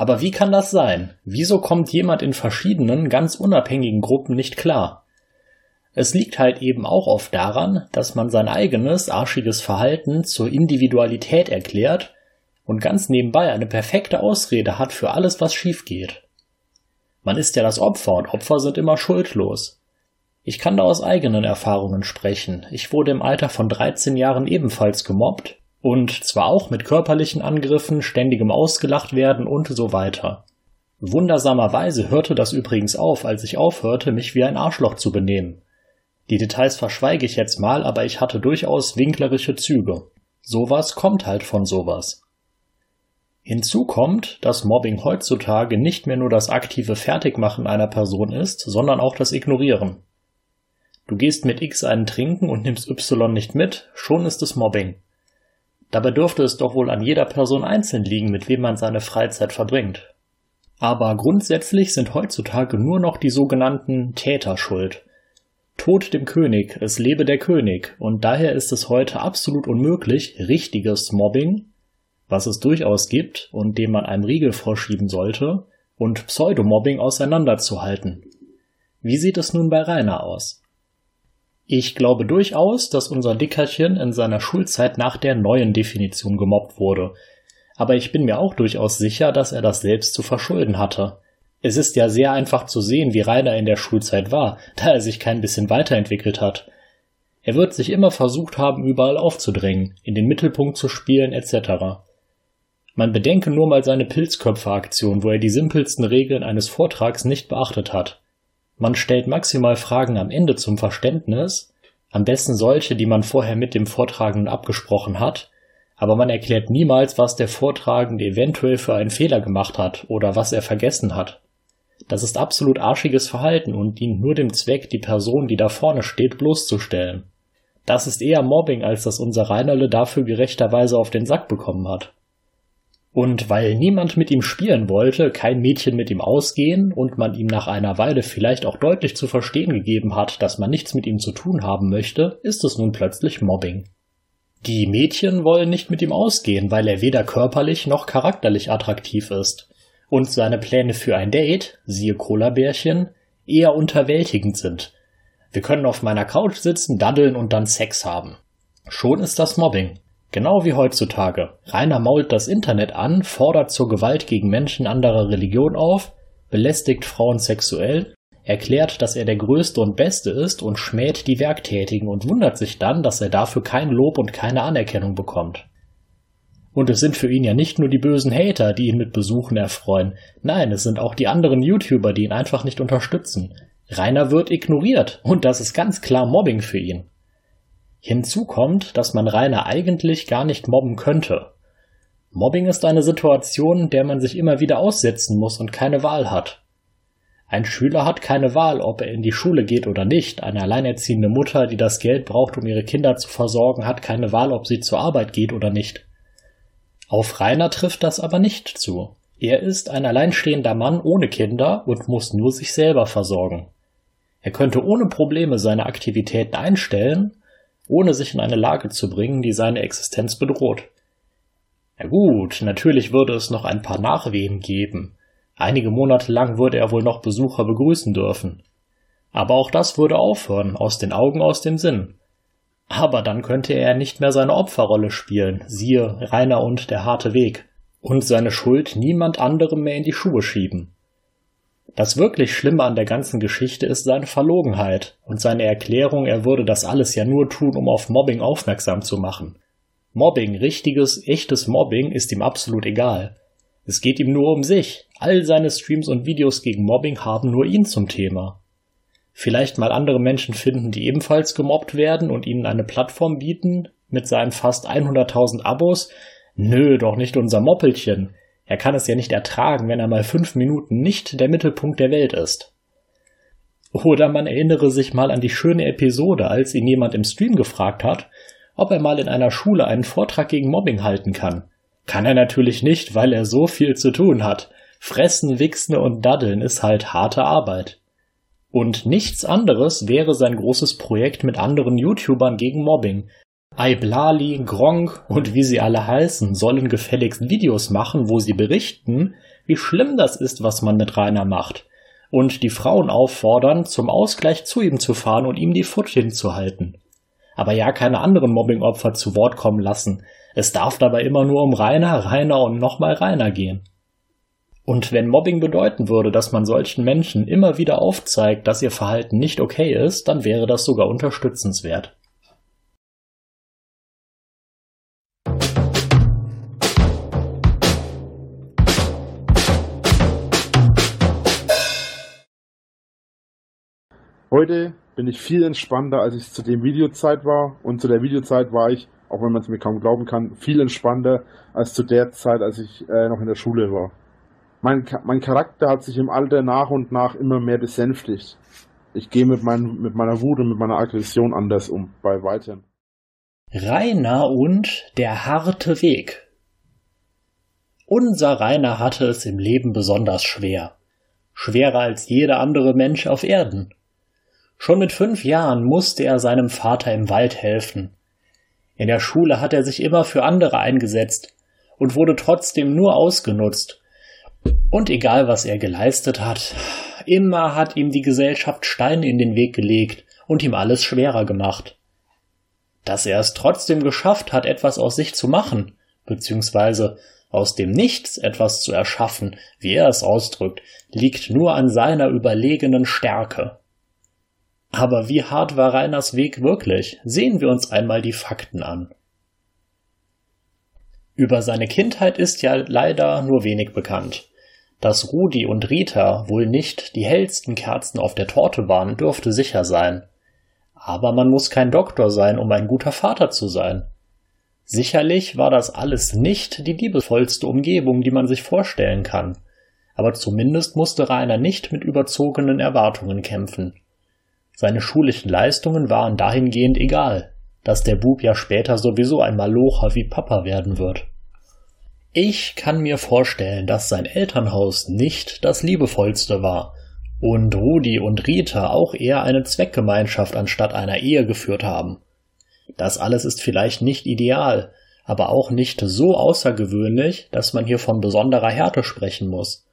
Aber wie kann das sein? Wieso kommt jemand in verschiedenen, ganz unabhängigen Gruppen nicht klar? Es liegt halt eben auch oft daran, dass man sein eigenes arschiges Verhalten zur Individualität erklärt und ganz nebenbei eine perfekte Ausrede hat für alles, was schief geht. Man ist ja das Opfer und Opfer sind immer schuldlos. Ich kann da aus eigenen Erfahrungen sprechen. Ich wurde im Alter von 13 Jahren ebenfalls gemobbt und zwar auch mit körperlichen Angriffen, ständigem Ausgelacht werden und so weiter. Wundersamerweise hörte das übrigens auf, als ich aufhörte, mich wie ein Arschloch zu benehmen. Die Details verschweige ich jetzt mal, aber ich hatte durchaus winklerische Züge. Sowas kommt halt von sowas. Hinzu kommt, dass Mobbing heutzutage nicht mehr nur das aktive Fertigmachen einer Person ist, sondern auch das Ignorieren. Du gehst mit X einen trinken und nimmst Y nicht mit, schon ist es Mobbing. Dabei dürfte es doch wohl an jeder Person einzeln liegen, mit wem man seine Freizeit verbringt. Aber grundsätzlich sind heutzutage nur noch die sogenannten Täter schuld, Tod dem König, es lebe der König, und daher ist es heute absolut unmöglich, richtiges Mobbing, was es durchaus gibt und dem man einen Riegel vorschieben sollte, und Pseudomobbing auseinanderzuhalten. Wie sieht es nun bei Rainer aus? Ich glaube durchaus, dass unser Dickerchen in seiner Schulzeit nach der neuen Definition gemobbt wurde, aber ich bin mir auch durchaus sicher, dass er das selbst zu verschulden hatte. Es ist ja sehr einfach zu sehen, wie Rainer in der Schulzeit war, da er sich kein bisschen weiterentwickelt hat. Er wird sich immer versucht haben, überall aufzudrängen, in den Mittelpunkt zu spielen, etc. Man bedenke nur mal seine Pilzköpfe-Aktion, wo er die simpelsten Regeln eines Vortrags nicht beachtet hat. Man stellt maximal Fragen am Ende zum Verständnis, am besten solche, die man vorher mit dem Vortragenden abgesprochen hat, aber man erklärt niemals, was der Vortragende eventuell für einen Fehler gemacht hat oder was er vergessen hat. Das ist absolut arschiges Verhalten und dient nur dem Zweck, die Person, die da vorne steht, bloßzustellen. Das ist eher Mobbing, als dass unser Reinerle dafür gerechterweise auf den Sack bekommen hat. Und weil niemand mit ihm spielen wollte, kein Mädchen mit ihm ausgehen und man ihm nach einer Weile vielleicht auch deutlich zu verstehen gegeben hat, dass man nichts mit ihm zu tun haben möchte, ist es nun plötzlich Mobbing. Die Mädchen wollen nicht mit ihm ausgehen, weil er weder körperlich noch charakterlich attraktiv ist und seine Pläne für ein Date, siehe Cola-Bärchen, eher unterwältigend sind. Wir können auf meiner Couch sitzen, daddeln und dann Sex haben. Schon ist das Mobbing. Genau wie heutzutage. Rainer mault das Internet an, fordert zur Gewalt gegen Menschen anderer Religion auf, belästigt Frauen sexuell erklärt, dass er der Größte und Beste ist und schmäht die Werktätigen und wundert sich dann, dass er dafür kein Lob und keine Anerkennung bekommt. Und es sind für ihn ja nicht nur die bösen Hater, die ihn mit Besuchen erfreuen, nein, es sind auch die anderen YouTuber, die ihn einfach nicht unterstützen. Rainer wird ignoriert und das ist ganz klar Mobbing für ihn. Hinzu kommt, dass man Rainer eigentlich gar nicht mobben könnte. Mobbing ist eine Situation, der man sich immer wieder aussetzen muss und keine Wahl hat. Ein Schüler hat keine Wahl, ob er in die Schule geht oder nicht. Eine alleinerziehende Mutter, die das Geld braucht, um ihre Kinder zu versorgen, hat keine Wahl, ob sie zur Arbeit geht oder nicht. Auf Rainer trifft das aber nicht zu. Er ist ein alleinstehender Mann ohne Kinder und muss nur sich selber versorgen. Er könnte ohne Probleme seine Aktivitäten einstellen, ohne sich in eine Lage zu bringen, die seine Existenz bedroht. Ja gut, natürlich würde es noch ein paar Nachwehen geben. Einige Monate lang würde er wohl noch Besucher begrüßen dürfen. Aber auch das würde aufhören, aus den Augen, aus dem Sinn. Aber dann könnte er nicht mehr seine Opferrolle spielen, siehe Rainer und der harte Weg, und seine Schuld niemand anderem mehr in die Schuhe schieben. Das wirklich Schlimme an der ganzen Geschichte ist seine Verlogenheit und seine Erklärung, er würde das alles ja nur tun, um auf Mobbing aufmerksam zu machen. Mobbing, richtiges, echtes Mobbing ist ihm absolut egal. Es geht ihm nur um sich. All seine Streams und Videos gegen Mobbing haben nur ihn zum Thema. Vielleicht mal andere Menschen finden, die ebenfalls gemobbt werden und ihnen eine Plattform bieten mit seinen fast 100.000 Abos. Nö, doch nicht unser Moppelchen. Er kann es ja nicht ertragen, wenn er mal fünf Minuten nicht der Mittelpunkt der Welt ist. Oder man erinnere sich mal an die schöne Episode, als ihn jemand im Stream gefragt hat, ob er mal in einer Schule einen Vortrag gegen Mobbing halten kann. Kann er natürlich nicht, weil er so viel zu tun hat. Fressen, Wichsen und Daddeln ist halt harte Arbeit. Und nichts anderes wäre sein großes Projekt mit anderen YouTubern gegen Mobbing. Iblali, Gronk und wie sie alle heißen, sollen gefälligst Videos machen, wo sie berichten, wie schlimm das ist, was man mit Rainer macht. Und die Frauen auffordern, zum Ausgleich zu ihm zu fahren und ihm die Pfötchen zu halten aber ja keine anderen Mobbingopfer zu Wort kommen lassen. Es darf dabei immer nur um Rainer, Rainer und nochmal Rainer gehen. Und wenn Mobbing bedeuten würde, dass man solchen Menschen immer wieder aufzeigt, dass ihr Verhalten nicht okay ist, dann wäre das sogar unterstützenswert. Heute bin ich viel entspannter, als ich zu dem Videozeit war. Und zu der Videozeit war ich, auch wenn man es mir kaum glauben kann, viel entspannter als zu der Zeit, als ich äh, noch in der Schule war. Mein, mein Charakter hat sich im Alter nach und nach immer mehr besänftigt. Ich gehe mit, mein, mit meiner Wut und mit meiner Aggression anders um, bei weitem. Rainer und der harte Weg. Unser Rainer hatte es im Leben besonders schwer. Schwerer als jeder andere Mensch auf Erden. Schon mit fünf Jahren musste er seinem Vater im Wald helfen. In der Schule hat er sich immer für andere eingesetzt und wurde trotzdem nur ausgenutzt. Und egal was er geleistet hat, immer hat ihm die Gesellschaft Steine in den Weg gelegt und ihm alles schwerer gemacht. Dass er es trotzdem geschafft hat, etwas aus sich zu machen, beziehungsweise aus dem Nichts etwas zu erschaffen, wie er es ausdrückt, liegt nur an seiner überlegenen Stärke. Aber wie hart war Reiners Weg wirklich? Sehen wir uns einmal die Fakten an. Über seine Kindheit ist ja leider nur wenig bekannt. Dass Rudi und Rita wohl nicht die hellsten Kerzen auf der Torte waren, dürfte sicher sein. Aber man muss kein Doktor sein, um ein guter Vater zu sein. Sicherlich war das alles nicht die liebevollste Umgebung, die man sich vorstellen kann. Aber zumindest musste Rainer nicht mit überzogenen Erwartungen kämpfen. Seine schulischen Leistungen waren dahingehend egal, dass der Bub ja später sowieso ein Malocher wie Papa werden wird. Ich kann mir vorstellen, dass sein Elternhaus nicht das liebevollste war und Rudi und Rita auch eher eine Zweckgemeinschaft anstatt einer Ehe geführt haben. Das alles ist vielleicht nicht ideal, aber auch nicht so außergewöhnlich, dass man hier von besonderer Härte sprechen muss.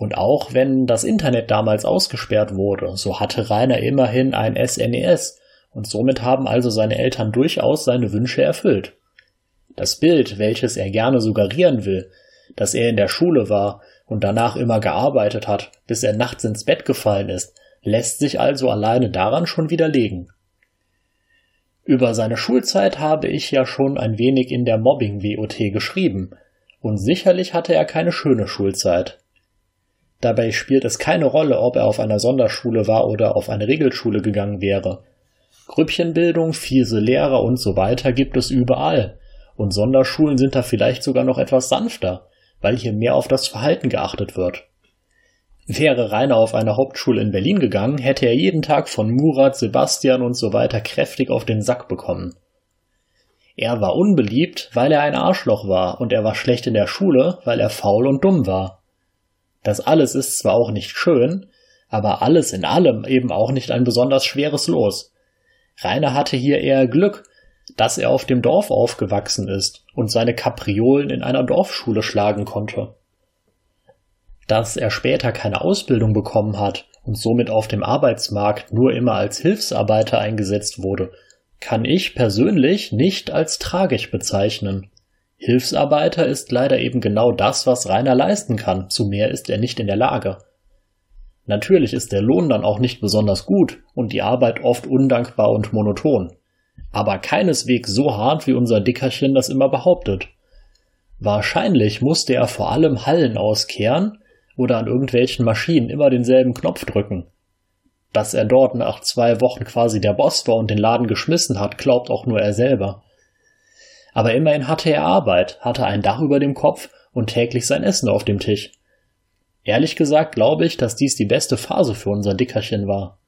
Und auch wenn das Internet damals ausgesperrt wurde, so hatte Rainer immerhin ein SNES e und somit haben also seine Eltern durchaus seine Wünsche erfüllt. Das Bild, welches er gerne suggerieren will, dass er in der Schule war und danach immer gearbeitet hat, bis er nachts ins Bett gefallen ist, lässt sich also alleine daran schon widerlegen. Über seine Schulzeit habe ich ja schon ein wenig in der Mobbing-WOT geschrieben, und sicherlich hatte er keine schöne Schulzeit. Dabei spielt es keine Rolle, ob er auf einer Sonderschule war oder auf eine Regelschule gegangen wäre. Grüppchenbildung, fiese Lehrer und so weiter gibt es überall, und Sonderschulen sind da vielleicht sogar noch etwas sanfter, weil hier mehr auf das Verhalten geachtet wird. Wäre Rainer auf eine Hauptschule in Berlin gegangen, hätte er jeden Tag von Murat, Sebastian und so weiter kräftig auf den Sack bekommen. Er war unbeliebt, weil er ein Arschloch war, und er war schlecht in der Schule, weil er faul und dumm war. Das alles ist zwar auch nicht schön, aber alles in allem eben auch nicht ein besonders schweres Los. Rainer hatte hier eher Glück, dass er auf dem Dorf aufgewachsen ist und seine Kapriolen in einer Dorfschule schlagen konnte. Dass er später keine Ausbildung bekommen hat und somit auf dem Arbeitsmarkt nur immer als Hilfsarbeiter eingesetzt wurde, kann ich persönlich nicht als tragisch bezeichnen. Hilfsarbeiter ist leider eben genau das, was Rainer leisten kann, zu mehr ist er nicht in der Lage. Natürlich ist der Lohn dann auch nicht besonders gut und die Arbeit oft undankbar und monoton aber keineswegs so hart, wie unser Dickerchen das immer behauptet. Wahrscheinlich musste er vor allem Hallen auskehren oder an irgendwelchen Maschinen immer denselben Knopf drücken. Dass er dort nach zwei Wochen quasi der Boss war und den Laden geschmissen hat, glaubt auch nur er selber. Aber immerhin hatte er Arbeit, hatte ein Dach über dem Kopf und täglich sein Essen auf dem Tisch. Ehrlich gesagt glaube ich, dass dies die beste Phase für unser Dickerchen war.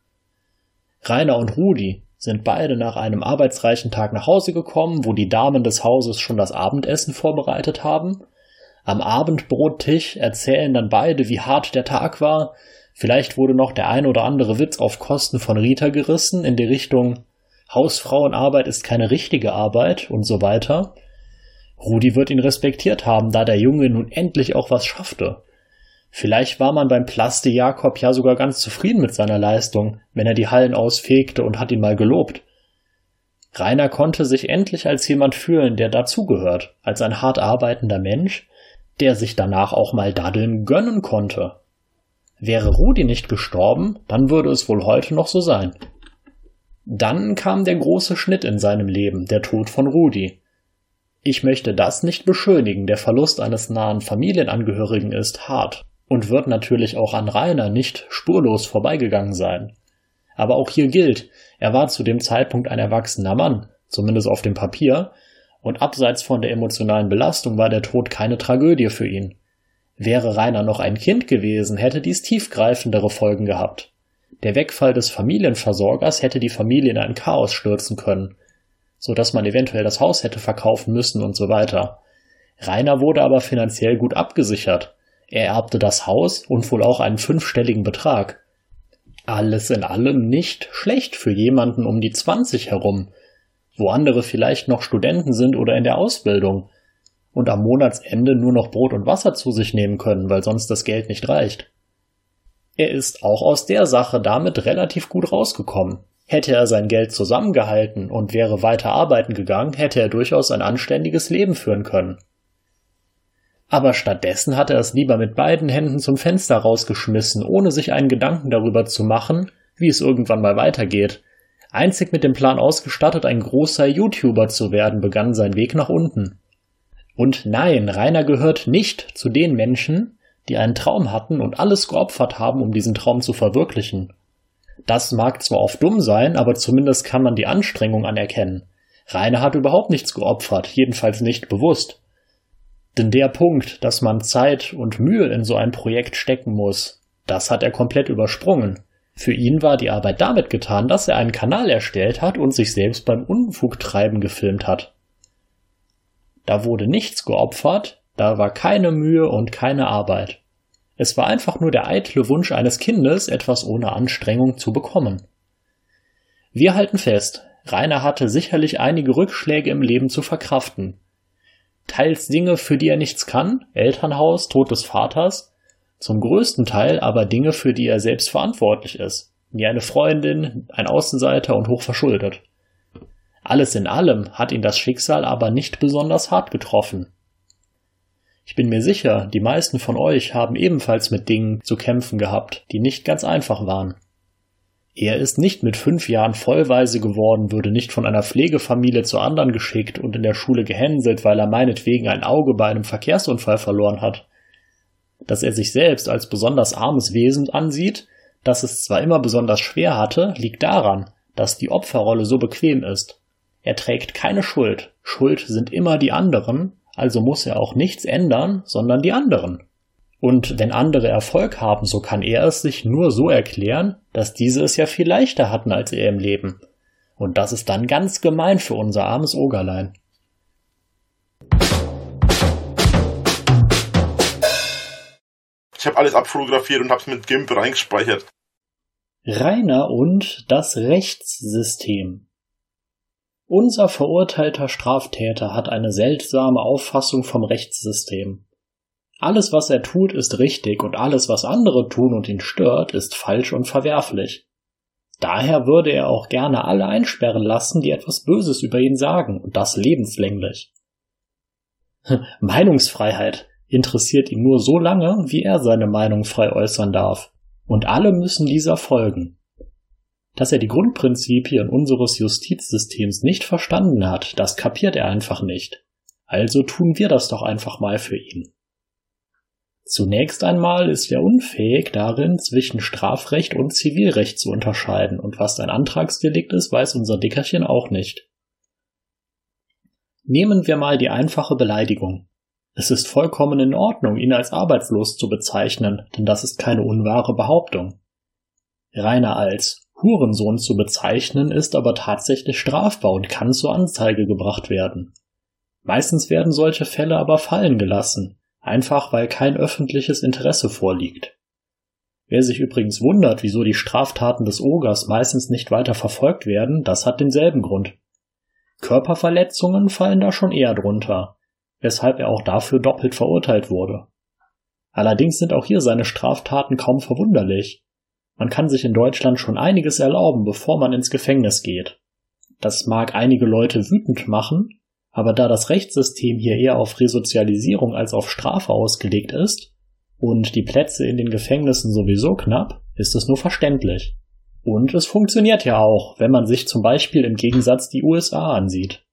Rainer und Rudi, sind beide nach einem arbeitsreichen Tag nach Hause gekommen, wo die Damen des Hauses schon das Abendessen vorbereitet haben. Am Abendbrottisch erzählen dann beide, wie hart der Tag war. Vielleicht wurde noch der ein oder andere Witz auf Kosten von Rita gerissen in die Richtung Hausfrauenarbeit ist keine richtige Arbeit und so weiter. Rudi wird ihn respektiert haben, da der Junge nun endlich auch was schaffte. Vielleicht war man beim Plaste Jakob ja sogar ganz zufrieden mit seiner Leistung, wenn er die Hallen ausfegte und hat ihn mal gelobt. Rainer konnte sich endlich als jemand fühlen, der dazugehört, als ein hart arbeitender Mensch, der sich danach auch mal Daddeln gönnen konnte. Wäre Rudi nicht gestorben, dann würde es wohl heute noch so sein. Dann kam der große Schnitt in seinem Leben, der Tod von Rudi. Ich möchte das nicht beschönigen, der Verlust eines nahen Familienangehörigen ist hart und wird natürlich auch an Rainer nicht spurlos vorbeigegangen sein. Aber auch hier gilt, er war zu dem Zeitpunkt ein erwachsener Mann, zumindest auf dem Papier, und abseits von der emotionalen Belastung war der Tod keine Tragödie für ihn. Wäre Rainer noch ein Kind gewesen, hätte dies tiefgreifendere Folgen gehabt. Der Wegfall des Familienversorgers hätte die Familie in ein Chaos stürzen können, so dass man eventuell das Haus hätte verkaufen müssen und so weiter. Rainer wurde aber finanziell gut abgesichert. Er erbte das Haus und wohl auch einen fünfstelligen Betrag. Alles in allem nicht schlecht für jemanden um die 20 herum, wo andere vielleicht noch Studenten sind oder in der Ausbildung und am Monatsende nur noch Brot und Wasser zu sich nehmen können, weil sonst das Geld nicht reicht. Er ist auch aus der Sache damit relativ gut rausgekommen. Hätte er sein Geld zusammengehalten und wäre weiter arbeiten gegangen, hätte er durchaus ein anständiges Leben führen können aber stattdessen hat er es lieber mit beiden Händen zum Fenster rausgeschmissen, ohne sich einen Gedanken darüber zu machen, wie es irgendwann mal weitergeht. Einzig mit dem Plan ausgestattet, ein großer YouTuber zu werden, begann sein Weg nach unten. Und nein, Rainer gehört nicht zu den Menschen, die einen Traum hatten und alles geopfert haben, um diesen Traum zu verwirklichen. Das mag zwar oft dumm sein, aber zumindest kann man die Anstrengung anerkennen. Rainer hat überhaupt nichts geopfert, jedenfalls nicht bewusst. Denn der Punkt, dass man Zeit und Mühe in so ein Projekt stecken muss, das hat er komplett übersprungen. Für ihn war die Arbeit damit getan, dass er einen Kanal erstellt hat und sich selbst beim Unfugtreiben gefilmt hat. Da wurde nichts geopfert, da war keine Mühe und keine Arbeit. Es war einfach nur der eitle Wunsch eines Kindes, etwas ohne Anstrengung zu bekommen. Wir halten fest, Rainer hatte sicherlich einige Rückschläge im Leben zu verkraften, teils Dinge, für die er nichts kann, Elternhaus, Tod des Vaters, zum größten Teil aber Dinge, für die er selbst verantwortlich ist, wie eine Freundin, ein Außenseiter und hochverschuldet. Alles in allem hat ihn das Schicksal aber nicht besonders hart getroffen. Ich bin mir sicher, die meisten von euch haben ebenfalls mit Dingen zu kämpfen gehabt, die nicht ganz einfach waren. Er ist nicht mit fünf Jahren vollweise geworden, würde nicht von einer Pflegefamilie zur anderen geschickt und in der Schule gehänselt, weil er meinetwegen ein Auge bei einem Verkehrsunfall verloren hat. Dass er sich selbst als besonders armes Wesen ansieht, das es zwar immer besonders schwer hatte, liegt daran, dass die Opferrolle so bequem ist. Er trägt keine Schuld. Schuld sind immer die anderen, also muss er auch nichts ändern, sondern die anderen. Und wenn andere Erfolg haben, so kann er es sich nur so erklären, dass diese es ja viel leichter hatten als er im Leben. Und das ist dann ganz gemein für unser armes Ogerlein. Ich habe alles abfotografiert und hab's mit GIMP reingespeichert. Rainer und das Rechtssystem. Unser verurteilter Straftäter hat eine seltsame Auffassung vom Rechtssystem. Alles, was er tut, ist richtig und alles, was andere tun und ihn stört, ist falsch und verwerflich. Daher würde er auch gerne alle einsperren lassen, die etwas Böses über ihn sagen, und das lebenslänglich. (laughs) Meinungsfreiheit interessiert ihn nur so lange, wie er seine Meinung frei äußern darf, und alle müssen dieser folgen. Dass er die Grundprinzipien unseres Justizsystems nicht verstanden hat, das kapiert er einfach nicht. Also tun wir das doch einfach mal für ihn. Zunächst einmal ist er unfähig darin, zwischen Strafrecht und Zivilrecht zu unterscheiden, und was ein Antragsdelikt ist, weiß unser Dickerchen auch nicht. Nehmen wir mal die einfache Beleidigung. Es ist vollkommen in Ordnung, ihn als arbeitslos zu bezeichnen, denn das ist keine unwahre Behauptung. Reiner als Hurensohn zu bezeichnen ist aber tatsächlich strafbar und kann zur Anzeige gebracht werden. Meistens werden solche Fälle aber fallen gelassen, einfach weil kein öffentliches Interesse vorliegt. Wer sich übrigens wundert, wieso die Straftaten des Ogers meistens nicht weiter verfolgt werden, das hat denselben Grund. Körperverletzungen fallen da schon eher drunter, weshalb er auch dafür doppelt verurteilt wurde. Allerdings sind auch hier seine Straftaten kaum verwunderlich. Man kann sich in Deutschland schon einiges erlauben, bevor man ins Gefängnis geht. Das mag einige Leute wütend machen, aber da das Rechtssystem hier eher auf Resozialisierung als auf Strafe ausgelegt ist und die Plätze in den Gefängnissen sowieso knapp, ist es nur verständlich. Und es funktioniert ja auch, wenn man sich zum Beispiel im Gegensatz die USA ansieht.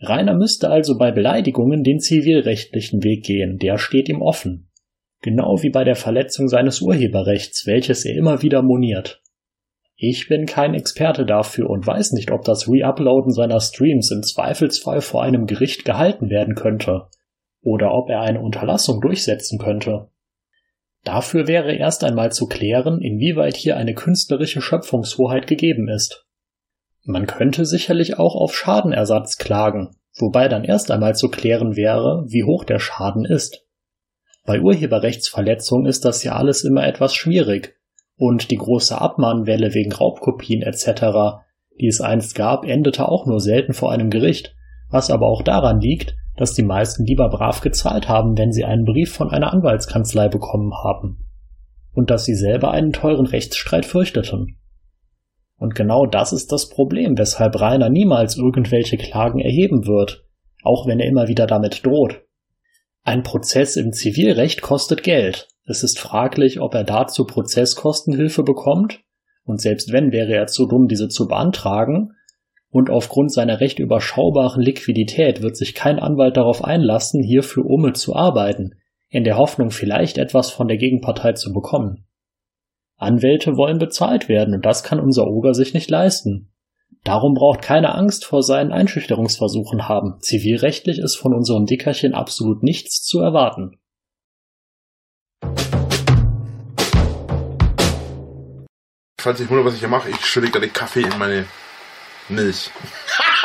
Rainer müsste also bei Beleidigungen den zivilrechtlichen Weg gehen, der steht ihm offen. Genau wie bei der Verletzung seines Urheberrechts, welches er immer wieder moniert. Ich bin kein Experte dafür und weiß nicht, ob das Reuploaden seiner Streams im Zweifelsfall vor einem Gericht gehalten werden könnte oder ob er eine Unterlassung durchsetzen könnte. Dafür wäre erst einmal zu klären, inwieweit hier eine künstlerische Schöpfungshoheit gegeben ist. Man könnte sicherlich auch auf Schadenersatz klagen, wobei dann erst einmal zu klären wäre, wie hoch der Schaden ist. Bei Urheberrechtsverletzung ist das ja alles immer etwas schwierig, und die große Abmahnwelle wegen Raubkopien etc., die es einst gab, endete auch nur selten vor einem Gericht, was aber auch daran liegt, dass die meisten lieber brav gezahlt haben, wenn sie einen Brief von einer Anwaltskanzlei bekommen haben. Und dass sie selber einen teuren Rechtsstreit fürchteten. Und genau das ist das Problem, weshalb Rainer niemals irgendwelche Klagen erheben wird, auch wenn er immer wieder damit droht. Ein Prozess im Zivilrecht kostet Geld, es ist fraglich, ob er dazu Prozesskostenhilfe bekommt, und selbst wenn, wäre er zu dumm, diese zu beantragen, und aufgrund seiner recht überschaubaren Liquidität wird sich kein Anwalt darauf einlassen, hier für Umme zu arbeiten, in der Hoffnung vielleicht etwas von der Gegenpartei zu bekommen. Anwälte wollen bezahlt werden, und das kann unser Oger sich nicht leisten. Darum braucht keine Angst vor seinen Einschüchterungsversuchen haben. Zivilrechtlich ist von unserem Dickerchen absolut nichts zu erwarten. Falls ich wundere, was ich hier mache, ich schütte gerade Kaffee in meine Milch.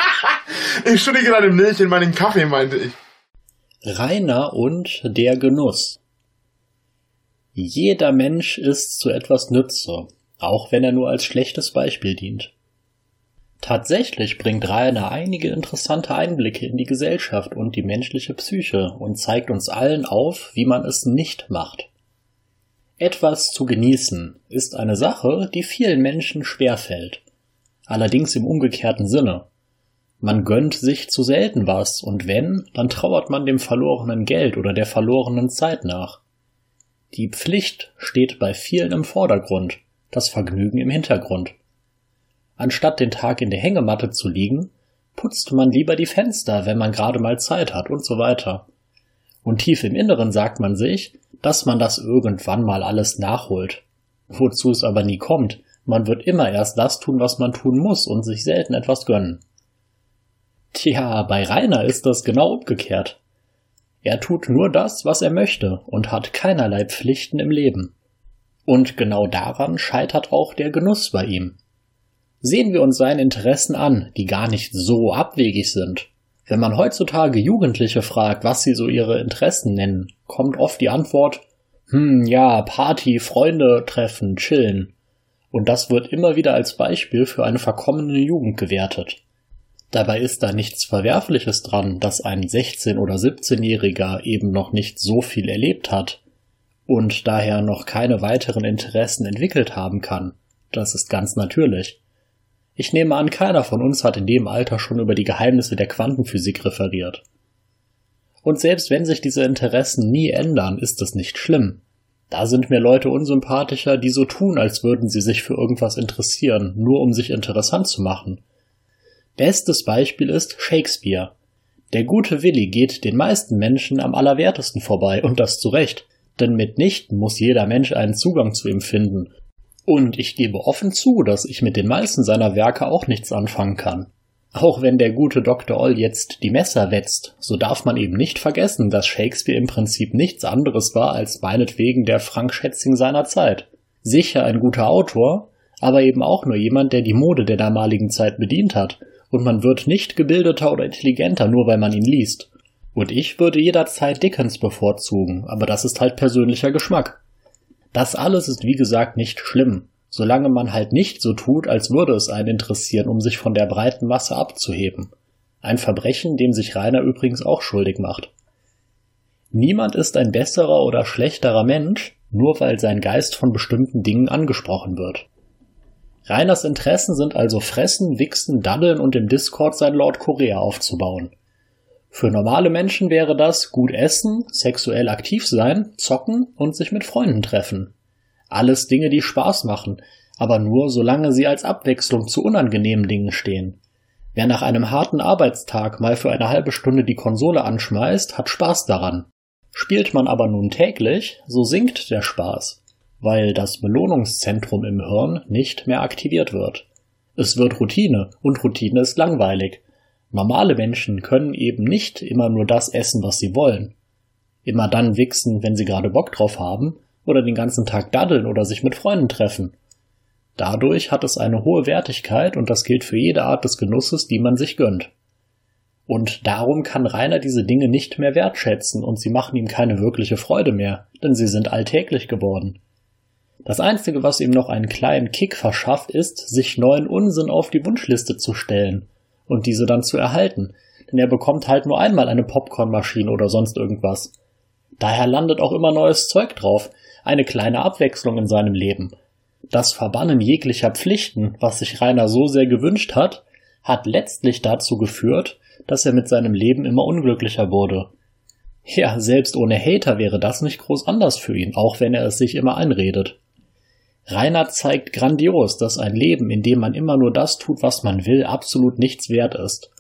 (laughs) ich schütte gerade Milch in meinen Kaffee, meinte ich. Rainer und der Genuss. Jeder Mensch ist zu etwas Nütze, auch wenn er nur als schlechtes Beispiel dient. Tatsächlich bringt Rainer einige interessante Einblicke in die Gesellschaft und die menschliche Psyche und zeigt uns allen auf, wie man es nicht macht. Etwas zu genießen ist eine Sache, die vielen Menschen schwerfällt. Allerdings im umgekehrten Sinne. Man gönnt sich zu selten was, und wenn, dann trauert man dem verlorenen Geld oder der verlorenen Zeit nach. Die Pflicht steht bei vielen im Vordergrund, das Vergnügen im Hintergrund. Anstatt den Tag in der Hängematte zu liegen, putzt man lieber die Fenster, wenn man gerade mal Zeit hat und so weiter. Und tief im Inneren sagt man sich, dass man das irgendwann mal alles nachholt. Wozu es aber nie kommt, man wird immer erst das tun, was man tun muss und sich selten etwas gönnen. Tja, bei Rainer ist das genau umgekehrt. Er tut nur das, was er möchte und hat keinerlei Pflichten im Leben. Und genau daran scheitert auch der Genuss bei ihm. Sehen wir uns seine Interessen an, die gar nicht so abwegig sind. Wenn man heutzutage Jugendliche fragt, was sie so ihre Interessen nennen, kommt oft die Antwort, hm, ja, Party, Freunde treffen, chillen. Und das wird immer wieder als Beispiel für eine verkommene Jugend gewertet. Dabei ist da nichts Verwerfliches dran, dass ein 16- oder 17-Jähriger eben noch nicht so viel erlebt hat und daher noch keine weiteren Interessen entwickelt haben kann. Das ist ganz natürlich. Ich nehme an, keiner von uns hat in dem Alter schon über die Geheimnisse der Quantenphysik referiert. Und selbst wenn sich diese Interessen nie ändern, ist es nicht schlimm. Da sind mir Leute unsympathischer, die so tun, als würden sie sich für irgendwas interessieren, nur um sich interessant zu machen Bestes Beispiel ist Shakespeare. Der gute Willi geht den meisten Menschen am allerwertesten vorbei und das zu Recht, denn mitnichten muss jeder Mensch einen Zugang zu ihm finden. Und ich gebe offen zu, dass ich mit den meisten seiner Werke auch nichts anfangen kann. Auch wenn der gute Dr. Oll jetzt die Messer wetzt, so darf man eben nicht vergessen, dass Shakespeare im Prinzip nichts anderes war als meinetwegen der Frank Schätzing seiner Zeit. Sicher ein guter Autor, aber eben auch nur jemand, der die Mode der damaligen Zeit bedient hat und man wird nicht gebildeter oder intelligenter, nur weil man ihn liest. Und ich würde jederzeit Dickens bevorzugen, aber das ist halt persönlicher Geschmack. Das alles ist wie gesagt nicht schlimm, solange man halt nicht so tut, als würde es einen interessieren, um sich von der breiten Masse abzuheben. Ein Verbrechen, dem sich Rainer übrigens auch schuldig macht. Niemand ist ein besserer oder schlechterer Mensch, nur weil sein Geist von bestimmten Dingen angesprochen wird. Rainers Interessen sind also Fressen, Wichsen, Daddeln und im Discord sein Lord Korea aufzubauen. Für normale Menschen wäre das gut essen, sexuell aktiv sein, zocken und sich mit Freunden treffen. Alles Dinge, die Spaß machen, aber nur solange sie als Abwechslung zu unangenehmen Dingen stehen. Wer nach einem harten Arbeitstag mal für eine halbe Stunde die Konsole anschmeißt, hat Spaß daran. Spielt man aber nun täglich, so sinkt der Spaß weil das Belohnungszentrum im Hirn nicht mehr aktiviert wird. Es wird Routine und Routine ist langweilig. Normale Menschen können eben nicht immer nur das essen, was sie wollen. Immer dann wichsen, wenn sie gerade Bock drauf haben, oder den ganzen Tag daddeln oder sich mit Freunden treffen. Dadurch hat es eine hohe Wertigkeit und das gilt für jede Art des Genusses, die man sich gönnt. Und darum kann Rainer diese Dinge nicht mehr wertschätzen und sie machen ihm keine wirkliche Freude mehr, denn sie sind alltäglich geworden. Das Einzige, was ihm noch einen kleinen Kick verschafft, ist, sich neuen Unsinn auf die Wunschliste zu stellen und diese dann zu erhalten, denn er bekommt halt nur einmal eine Popcornmaschine oder sonst irgendwas. Daher landet auch immer neues Zeug drauf, eine kleine Abwechslung in seinem Leben. Das Verbannen jeglicher Pflichten, was sich Rainer so sehr gewünscht hat, hat letztlich dazu geführt, dass er mit seinem Leben immer unglücklicher wurde. Ja, selbst ohne Hater wäre das nicht groß anders für ihn, auch wenn er es sich immer einredet. Rainer zeigt grandios, dass ein Leben, in dem man immer nur das tut, was man will, absolut nichts wert ist.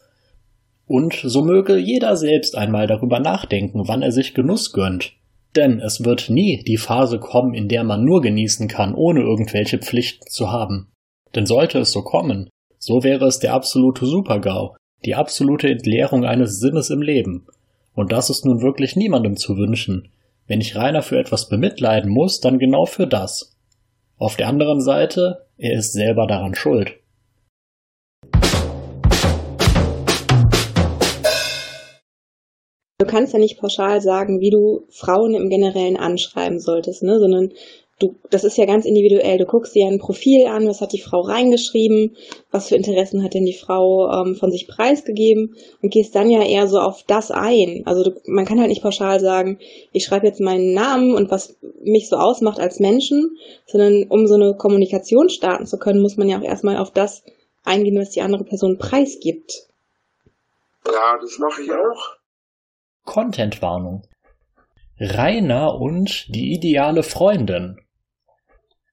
Und so möge jeder selbst einmal darüber nachdenken, wann er sich Genuss gönnt. Denn es wird nie die Phase kommen, in der man nur genießen kann, ohne irgendwelche Pflichten zu haben. Denn sollte es so kommen, so wäre es der absolute Supergau, die absolute Entleerung eines Sinnes im Leben. Und das ist nun wirklich niemandem zu wünschen. Wenn ich Rainer für etwas bemitleiden muss, dann genau für das. Auf der anderen Seite, er ist selber daran schuld. Du kannst ja nicht pauschal sagen, wie du Frauen im Generellen anschreiben solltest, ne? sondern du, das ist ja ganz individuell. Du guckst dir ein Profil an, was hat die Frau reingeschrieben, was für Interessen hat denn die Frau ähm, von sich preisgegeben und gehst dann ja eher so auf das ein. Also du, man kann halt nicht pauschal sagen, ich schreibe jetzt meinen Namen und was mich so ausmacht als Menschen, sondern um so eine Kommunikation starten zu können, muss man ja auch erstmal auf das eingehen, was die andere Person preisgibt. Ja, das mache ich auch. Contentwarnung. Rainer und die ideale Freundin.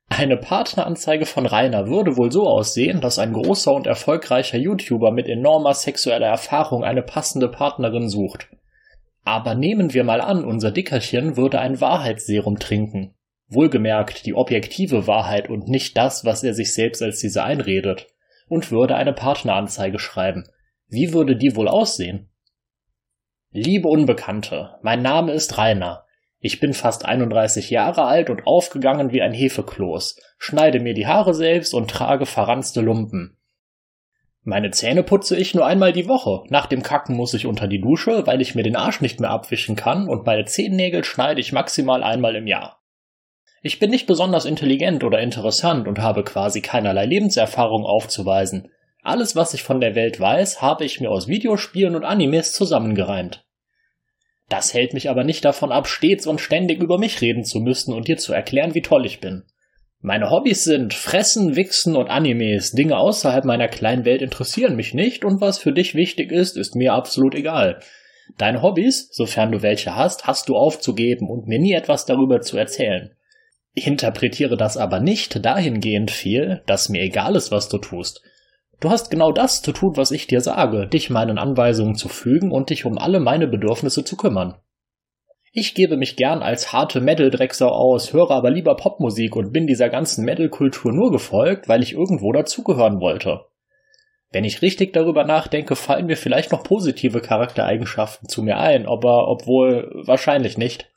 Eine Partneranzeige von Rainer würde wohl so aussehen, dass ein großer und erfolgreicher YouTuber mit enormer sexueller Erfahrung eine passende Partnerin sucht. Aber nehmen wir mal an, unser Dickerchen würde ein Wahrheitsserum trinken. Wohlgemerkt die objektive Wahrheit und nicht das, was er sich selbst als diese einredet. Und würde eine Partneranzeige schreiben. Wie würde die wohl aussehen? Liebe Unbekannte, mein Name ist Rainer. Ich bin fast 31 Jahre alt und aufgegangen wie ein Hefekloß, schneide mir die Haare selbst und trage verranzte Lumpen. Meine Zähne putze ich nur einmal die Woche. Nach dem Kacken muss ich unter die Dusche, weil ich mir den Arsch nicht mehr abwischen kann und meine Zehennägel schneide ich maximal einmal im Jahr. Ich bin nicht besonders intelligent oder interessant und habe quasi keinerlei Lebenserfahrung aufzuweisen. Alles, was ich von der Welt weiß, habe ich mir aus Videospielen und Animes zusammengereimt. Das hält mich aber nicht davon ab, stets und ständig über mich reden zu müssen und dir zu erklären, wie toll ich bin. Meine Hobbys sind Fressen, Wichsen und Animes. Dinge außerhalb meiner kleinen Welt interessieren mich nicht und was für dich wichtig ist, ist mir absolut egal. Deine Hobbys, sofern du welche hast, hast du aufzugeben und mir nie etwas darüber zu erzählen. Ich interpretiere das aber nicht dahingehend viel, dass mir egal ist, was du tust. Du hast genau das zu tun, was ich dir sage, dich meinen Anweisungen zu fügen und dich um alle meine Bedürfnisse zu kümmern. Ich gebe mich gern als harte Metal-Drecksau aus, höre aber lieber Popmusik und bin dieser ganzen Metal-Kultur nur gefolgt, weil ich irgendwo dazugehören wollte. Wenn ich richtig darüber nachdenke, fallen mir vielleicht noch positive Charaktereigenschaften zu mir ein, aber obwohl wahrscheinlich nicht.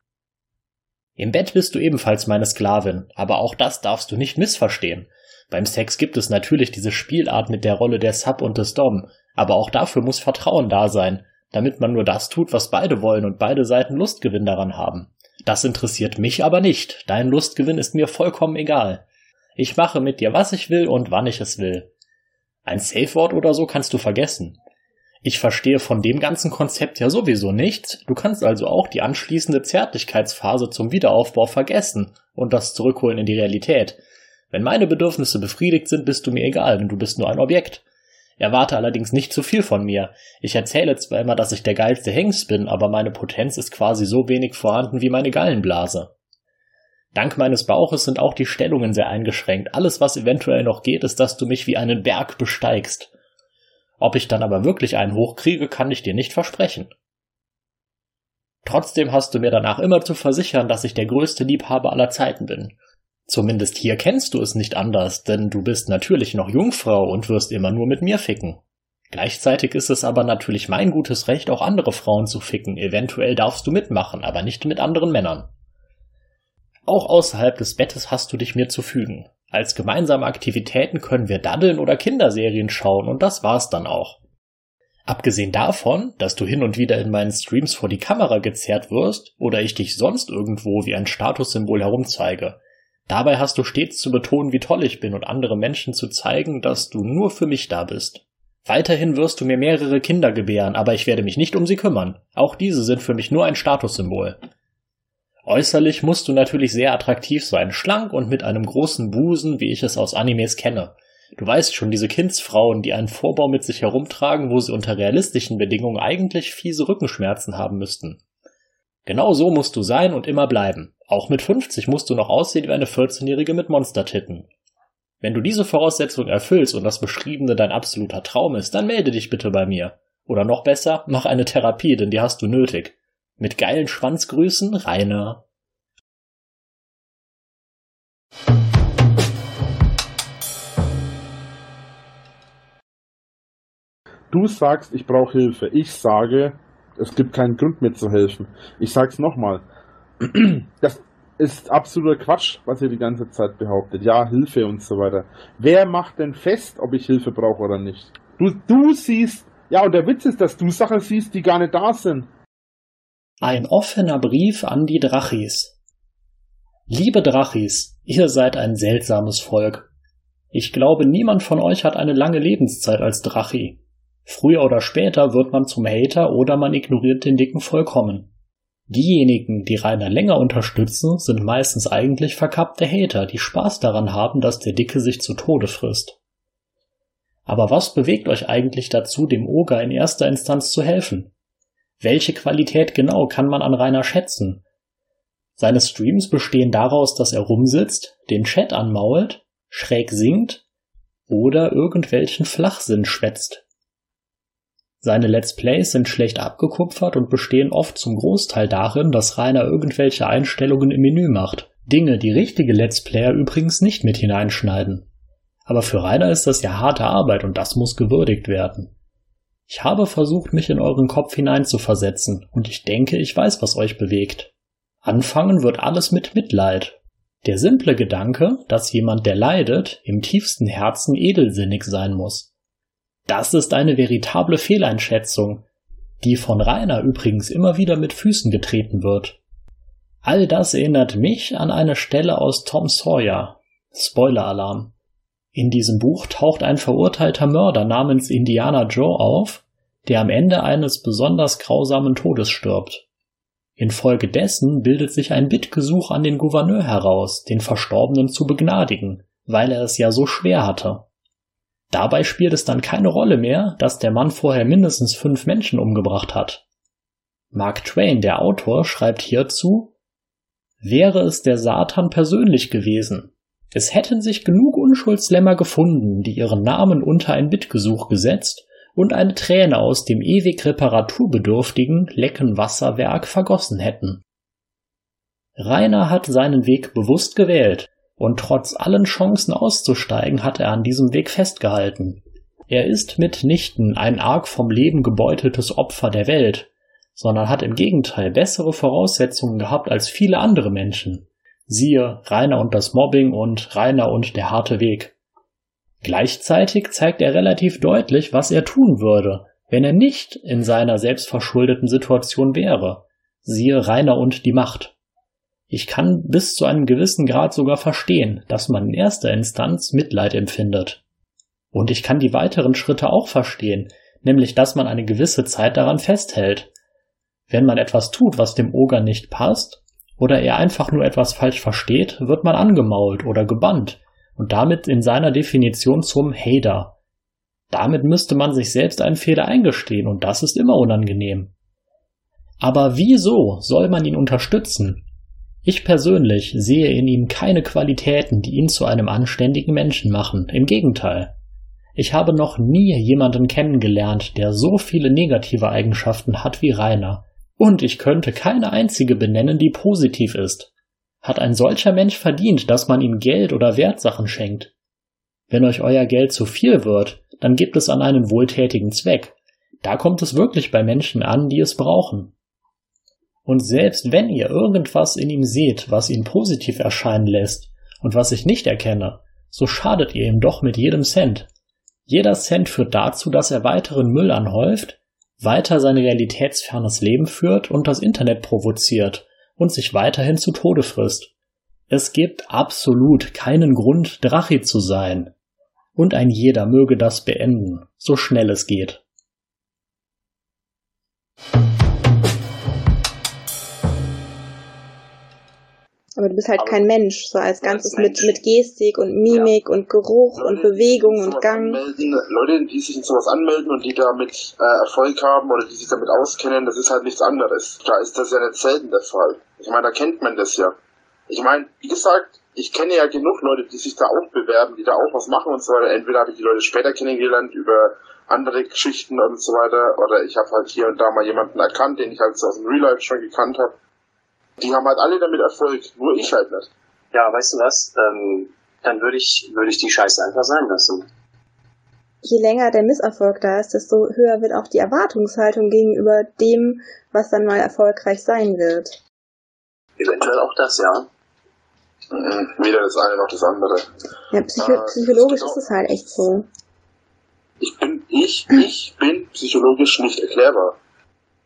Im Bett bist du ebenfalls meine Sklavin, aber auch das darfst du nicht missverstehen. Beim Sex gibt es natürlich diese Spielart mit der Rolle der Sub und des Dom, aber auch dafür muss Vertrauen da sein, damit man nur das tut, was beide wollen und beide Seiten Lustgewinn daran haben. Das interessiert mich aber nicht, dein Lustgewinn ist mir vollkommen egal. Ich mache mit dir, was ich will und wann ich es will. Ein Safe-Wort oder so kannst du vergessen. Ich verstehe von dem ganzen Konzept ja sowieso nichts, du kannst also auch die anschließende Zärtlichkeitsphase zum Wiederaufbau vergessen und das zurückholen in die Realität. Wenn meine Bedürfnisse befriedigt sind, bist du mir egal, denn du bist nur ein Objekt. Erwarte allerdings nicht zu viel von mir. Ich erzähle zwar immer, dass ich der geilste Hengst bin, aber meine Potenz ist quasi so wenig vorhanden wie meine Gallenblase. Dank meines Bauches sind auch die Stellungen sehr eingeschränkt. Alles, was eventuell noch geht, ist, dass du mich wie einen Berg besteigst. Ob ich dann aber wirklich einen hochkriege, kann ich dir nicht versprechen. Trotzdem hast du mir danach immer zu versichern, dass ich der größte Liebhaber aller Zeiten bin. Zumindest hier kennst du es nicht anders, denn du bist natürlich noch Jungfrau und wirst immer nur mit mir ficken. Gleichzeitig ist es aber natürlich mein gutes Recht, auch andere Frauen zu ficken. Eventuell darfst du mitmachen, aber nicht mit anderen Männern. Auch außerhalb des Bettes hast du dich mir zu fügen. Als gemeinsame Aktivitäten können wir daddeln oder Kinderserien schauen und das war's dann auch. Abgesehen davon, dass du hin und wieder in meinen Streams vor die Kamera gezerrt wirst oder ich dich sonst irgendwo wie ein Statussymbol herumzeige, Dabei hast du stets zu betonen, wie toll ich bin und andere Menschen zu zeigen, dass du nur für mich da bist. Weiterhin wirst du mir mehrere Kinder gebären, aber ich werde mich nicht um sie kümmern. Auch diese sind für mich nur ein Statussymbol. Äußerlich musst du natürlich sehr attraktiv sein, schlank und mit einem großen Busen, wie ich es aus Animes kenne. Du weißt schon, diese Kindsfrauen, die einen Vorbau mit sich herumtragen, wo sie unter realistischen Bedingungen eigentlich fiese Rückenschmerzen haben müssten. Genau so musst du sein und immer bleiben. Auch mit 50 musst du noch aussehen wie eine 14-Jährige mit Monstertitten. Wenn du diese Voraussetzung erfüllst und das Beschriebene dein absoluter Traum ist, dann melde dich bitte bei mir. Oder noch besser, mach eine Therapie, denn die hast du nötig. Mit geilen Schwanzgrüßen, Rainer. Du sagst, ich brauche Hilfe. Ich sage, es gibt keinen Grund mir zu helfen. Ich sag's nochmal. (clears throat) Das ist absoluter Quatsch, was ihr die ganze Zeit behauptet. Ja, Hilfe und so weiter. Wer macht denn fest, ob ich Hilfe brauche oder nicht? Du, du siehst, ja, und der Witz ist, dass du Sachen siehst, die gar nicht da sind. Ein offener Brief an die Drachis. Liebe Drachis, ihr seid ein seltsames Volk. Ich glaube, niemand von euch hat eine lange Lebenszeit als Drachi. Früher oder später wird man zum Hater oder man ignoriert den Dicken vollkommen. Diejenigen, die Rainer länger unterstützen, sind meistens eigentlich verkappte Hater, die Spaß daran haben, dass der Dicke sich zu Tode frisst. Aber was bewegt euch eigentlich dazu, dem Oger in erster Instanz zu helfen? Welche Qualität genau kann man an Rainer schätzen? Seine Streams bestehen daraus, dass er rumsitzt, den Chat anmault, schräg singt oder irgendwelchen Flachsinn schwätzt. Seine Let's Plays sind schlecht abgekupfert und bestehen oft zum Großteil darin, dass Rainer irgendwelche Einstellungen im Menü macht. Dinge, die richtige Let's Player übrigens nicht mit hineinschneiden. Aber für Rainer ist das ja harte Arbeit und das muss gewürdigt werden. Ich habe versucht, mich in euren Kopf hineinzuversetzen und ich denke, ich weiß, was euch bewegt. Anfangen wird alles mit Mitleid. Der simple Gedanke, dass jemand, der leidet, im tiefsten Herzen edelsinnig sein muss. Das ist eine veritable Fehleinschätzung, die von Rainer übrigens immer wieder mit Füßen getreten wird. All das erinnert mich an eine Stelle aus Tom Sawyer. Spoiler-Alarm. In diesem Buch taucht ein verurteilter Mörder namens Indiana Joe auf, der am Ende eines besonders grausamen Todes stirbt. Infolgedessen bildet sich ein Bittgesuch an den Gouverneur heraus, den Verstorbenen zu begnadigen, weil er es ja so schwer hatte. Dabei spielt es dann keine Rolle mehr, dass der Mann vorher mindestens fünf Menschen umgebracht hat. Mark Twain, der Autor, schreibt hierzu, wäre es der Satan persönlich gewesen. Es hätten sich genug Unschuldslämmer gefunden, die ihren Namen unter ein Bittgesuch gesetzt und eine Träne aus dem ewig reparaturbedürftigen Leckenwasserwerk vergossen hätten. Rainer hat seinen Weg bewusst gewählt, und trotz allen Chancen auszusteigen hat er an diesem Weg festgehalten. Er ist mitnichten ein arg vom Leben gebeuteltes Opfer der Welt, sondern hat im Gegenteil bessere Voraussetzungen gehabt als viele andere Menschen. Siehe Rainer und das Mobbing und Rainer und der harte Weg. Gleichzeitig zeigt er relativ deutlich, was er tun würde, wenn er nicht in seiner selbstverschuldeten Situation wäre. Siehe Rainer und die Macht. Ich kann bis zu einem gewissen Grad sogar verstehen, dass man in erster Instanz Mitleid empfindet. Und ich kann die weiteren Schritte auch verstehen, nämlich dass man eine gewisse Zeit daran festhält. Wenn man etwas tut, was dem Oger nicht passt, oder er einfach nur etwas falsch versteht, wird man angemault oder gebannt und damit in seiner Definition zum Hater. Damit müsste man sich selbst einen Fehler eingestehen und das ist immer unangenehm. Aber wieso soll man ihn unterstützen? Ich persönlich sehe in ihm keine Qualitäten, die ihn zu einem anständigen Menschen machen. Im Gegenteil. Ich habe noch nie jemanden kennengelernt, der so viele negative Eigenschaften hat wie Rainer. Und ich könnte keine einzige benennen, die positiv ist. Hat ein solcher Mensch verdient, dass man ihm Geld oder Wertsachen schenkt? Wenn euch euer Geld zu viel wird, dann gebt es an einen wohltätigen Zweck. Da kommt es wirklich bei Menschen an, die es brauchen. Und selbst wenn ihr irgendwas in ihm seht, was ihn positiv erscheinen lässt und was ich nicht erkenne, so schadet ihr ihm doch mit jedem Cent. Jeder Cent führt dazu, dass er weiteren Müll anhäuft, weiter sein realitätsfernes Leben führt und das Internet provoziert und sich weiterhin zu Tode frisst. Es gibt absolut keinen Grund, Drachi zu sein. Und ein jeder möge das beenden, so schnell es geht. Aber du bist halt kein Mensch, so als Ganzes mit, mit Gestik und Mimik ja. und Geruch Leute, und Bewegung und Gang. Anmelden, Leute, die sich in sowas anmelden und die damit äh, Erfolg haben oder die sich damit auskennen, das ist halt nichts anderes. Da ist das ja nicht selten der Fall. Ich meine, da kennt man das ja. Ich meine, wie gesagt, ich kenne ja genug Leute, die sich da auch bewerben, die da auch was machen und so weiter. Entweder habe ich die Leute später kennengelernt über andere Geschichten und so weiter, oder ich habe halt hier und da mal jemanden erkannt, den ich halt so aus dem Real Life schon gekannt habe. Die haben halt alle damit Erfolg, nur ich halt nicht. Ja, weißt du was? Ähm, dann würde ich, würde ich die Scheiße einfach sein lassen. Je länger der Misserfolg da ist, desto höher wird auch die Erwartungshaltung gegenüber dem, was dann mal erfolgreich sein wird. Eventuell auch das, ja. Mhm, weder das eine noch das andere. Ja, psycho äh, psychologisch ist es halt echt so. Ich bin, ich, ich bin psychologisch nicht erklärbar.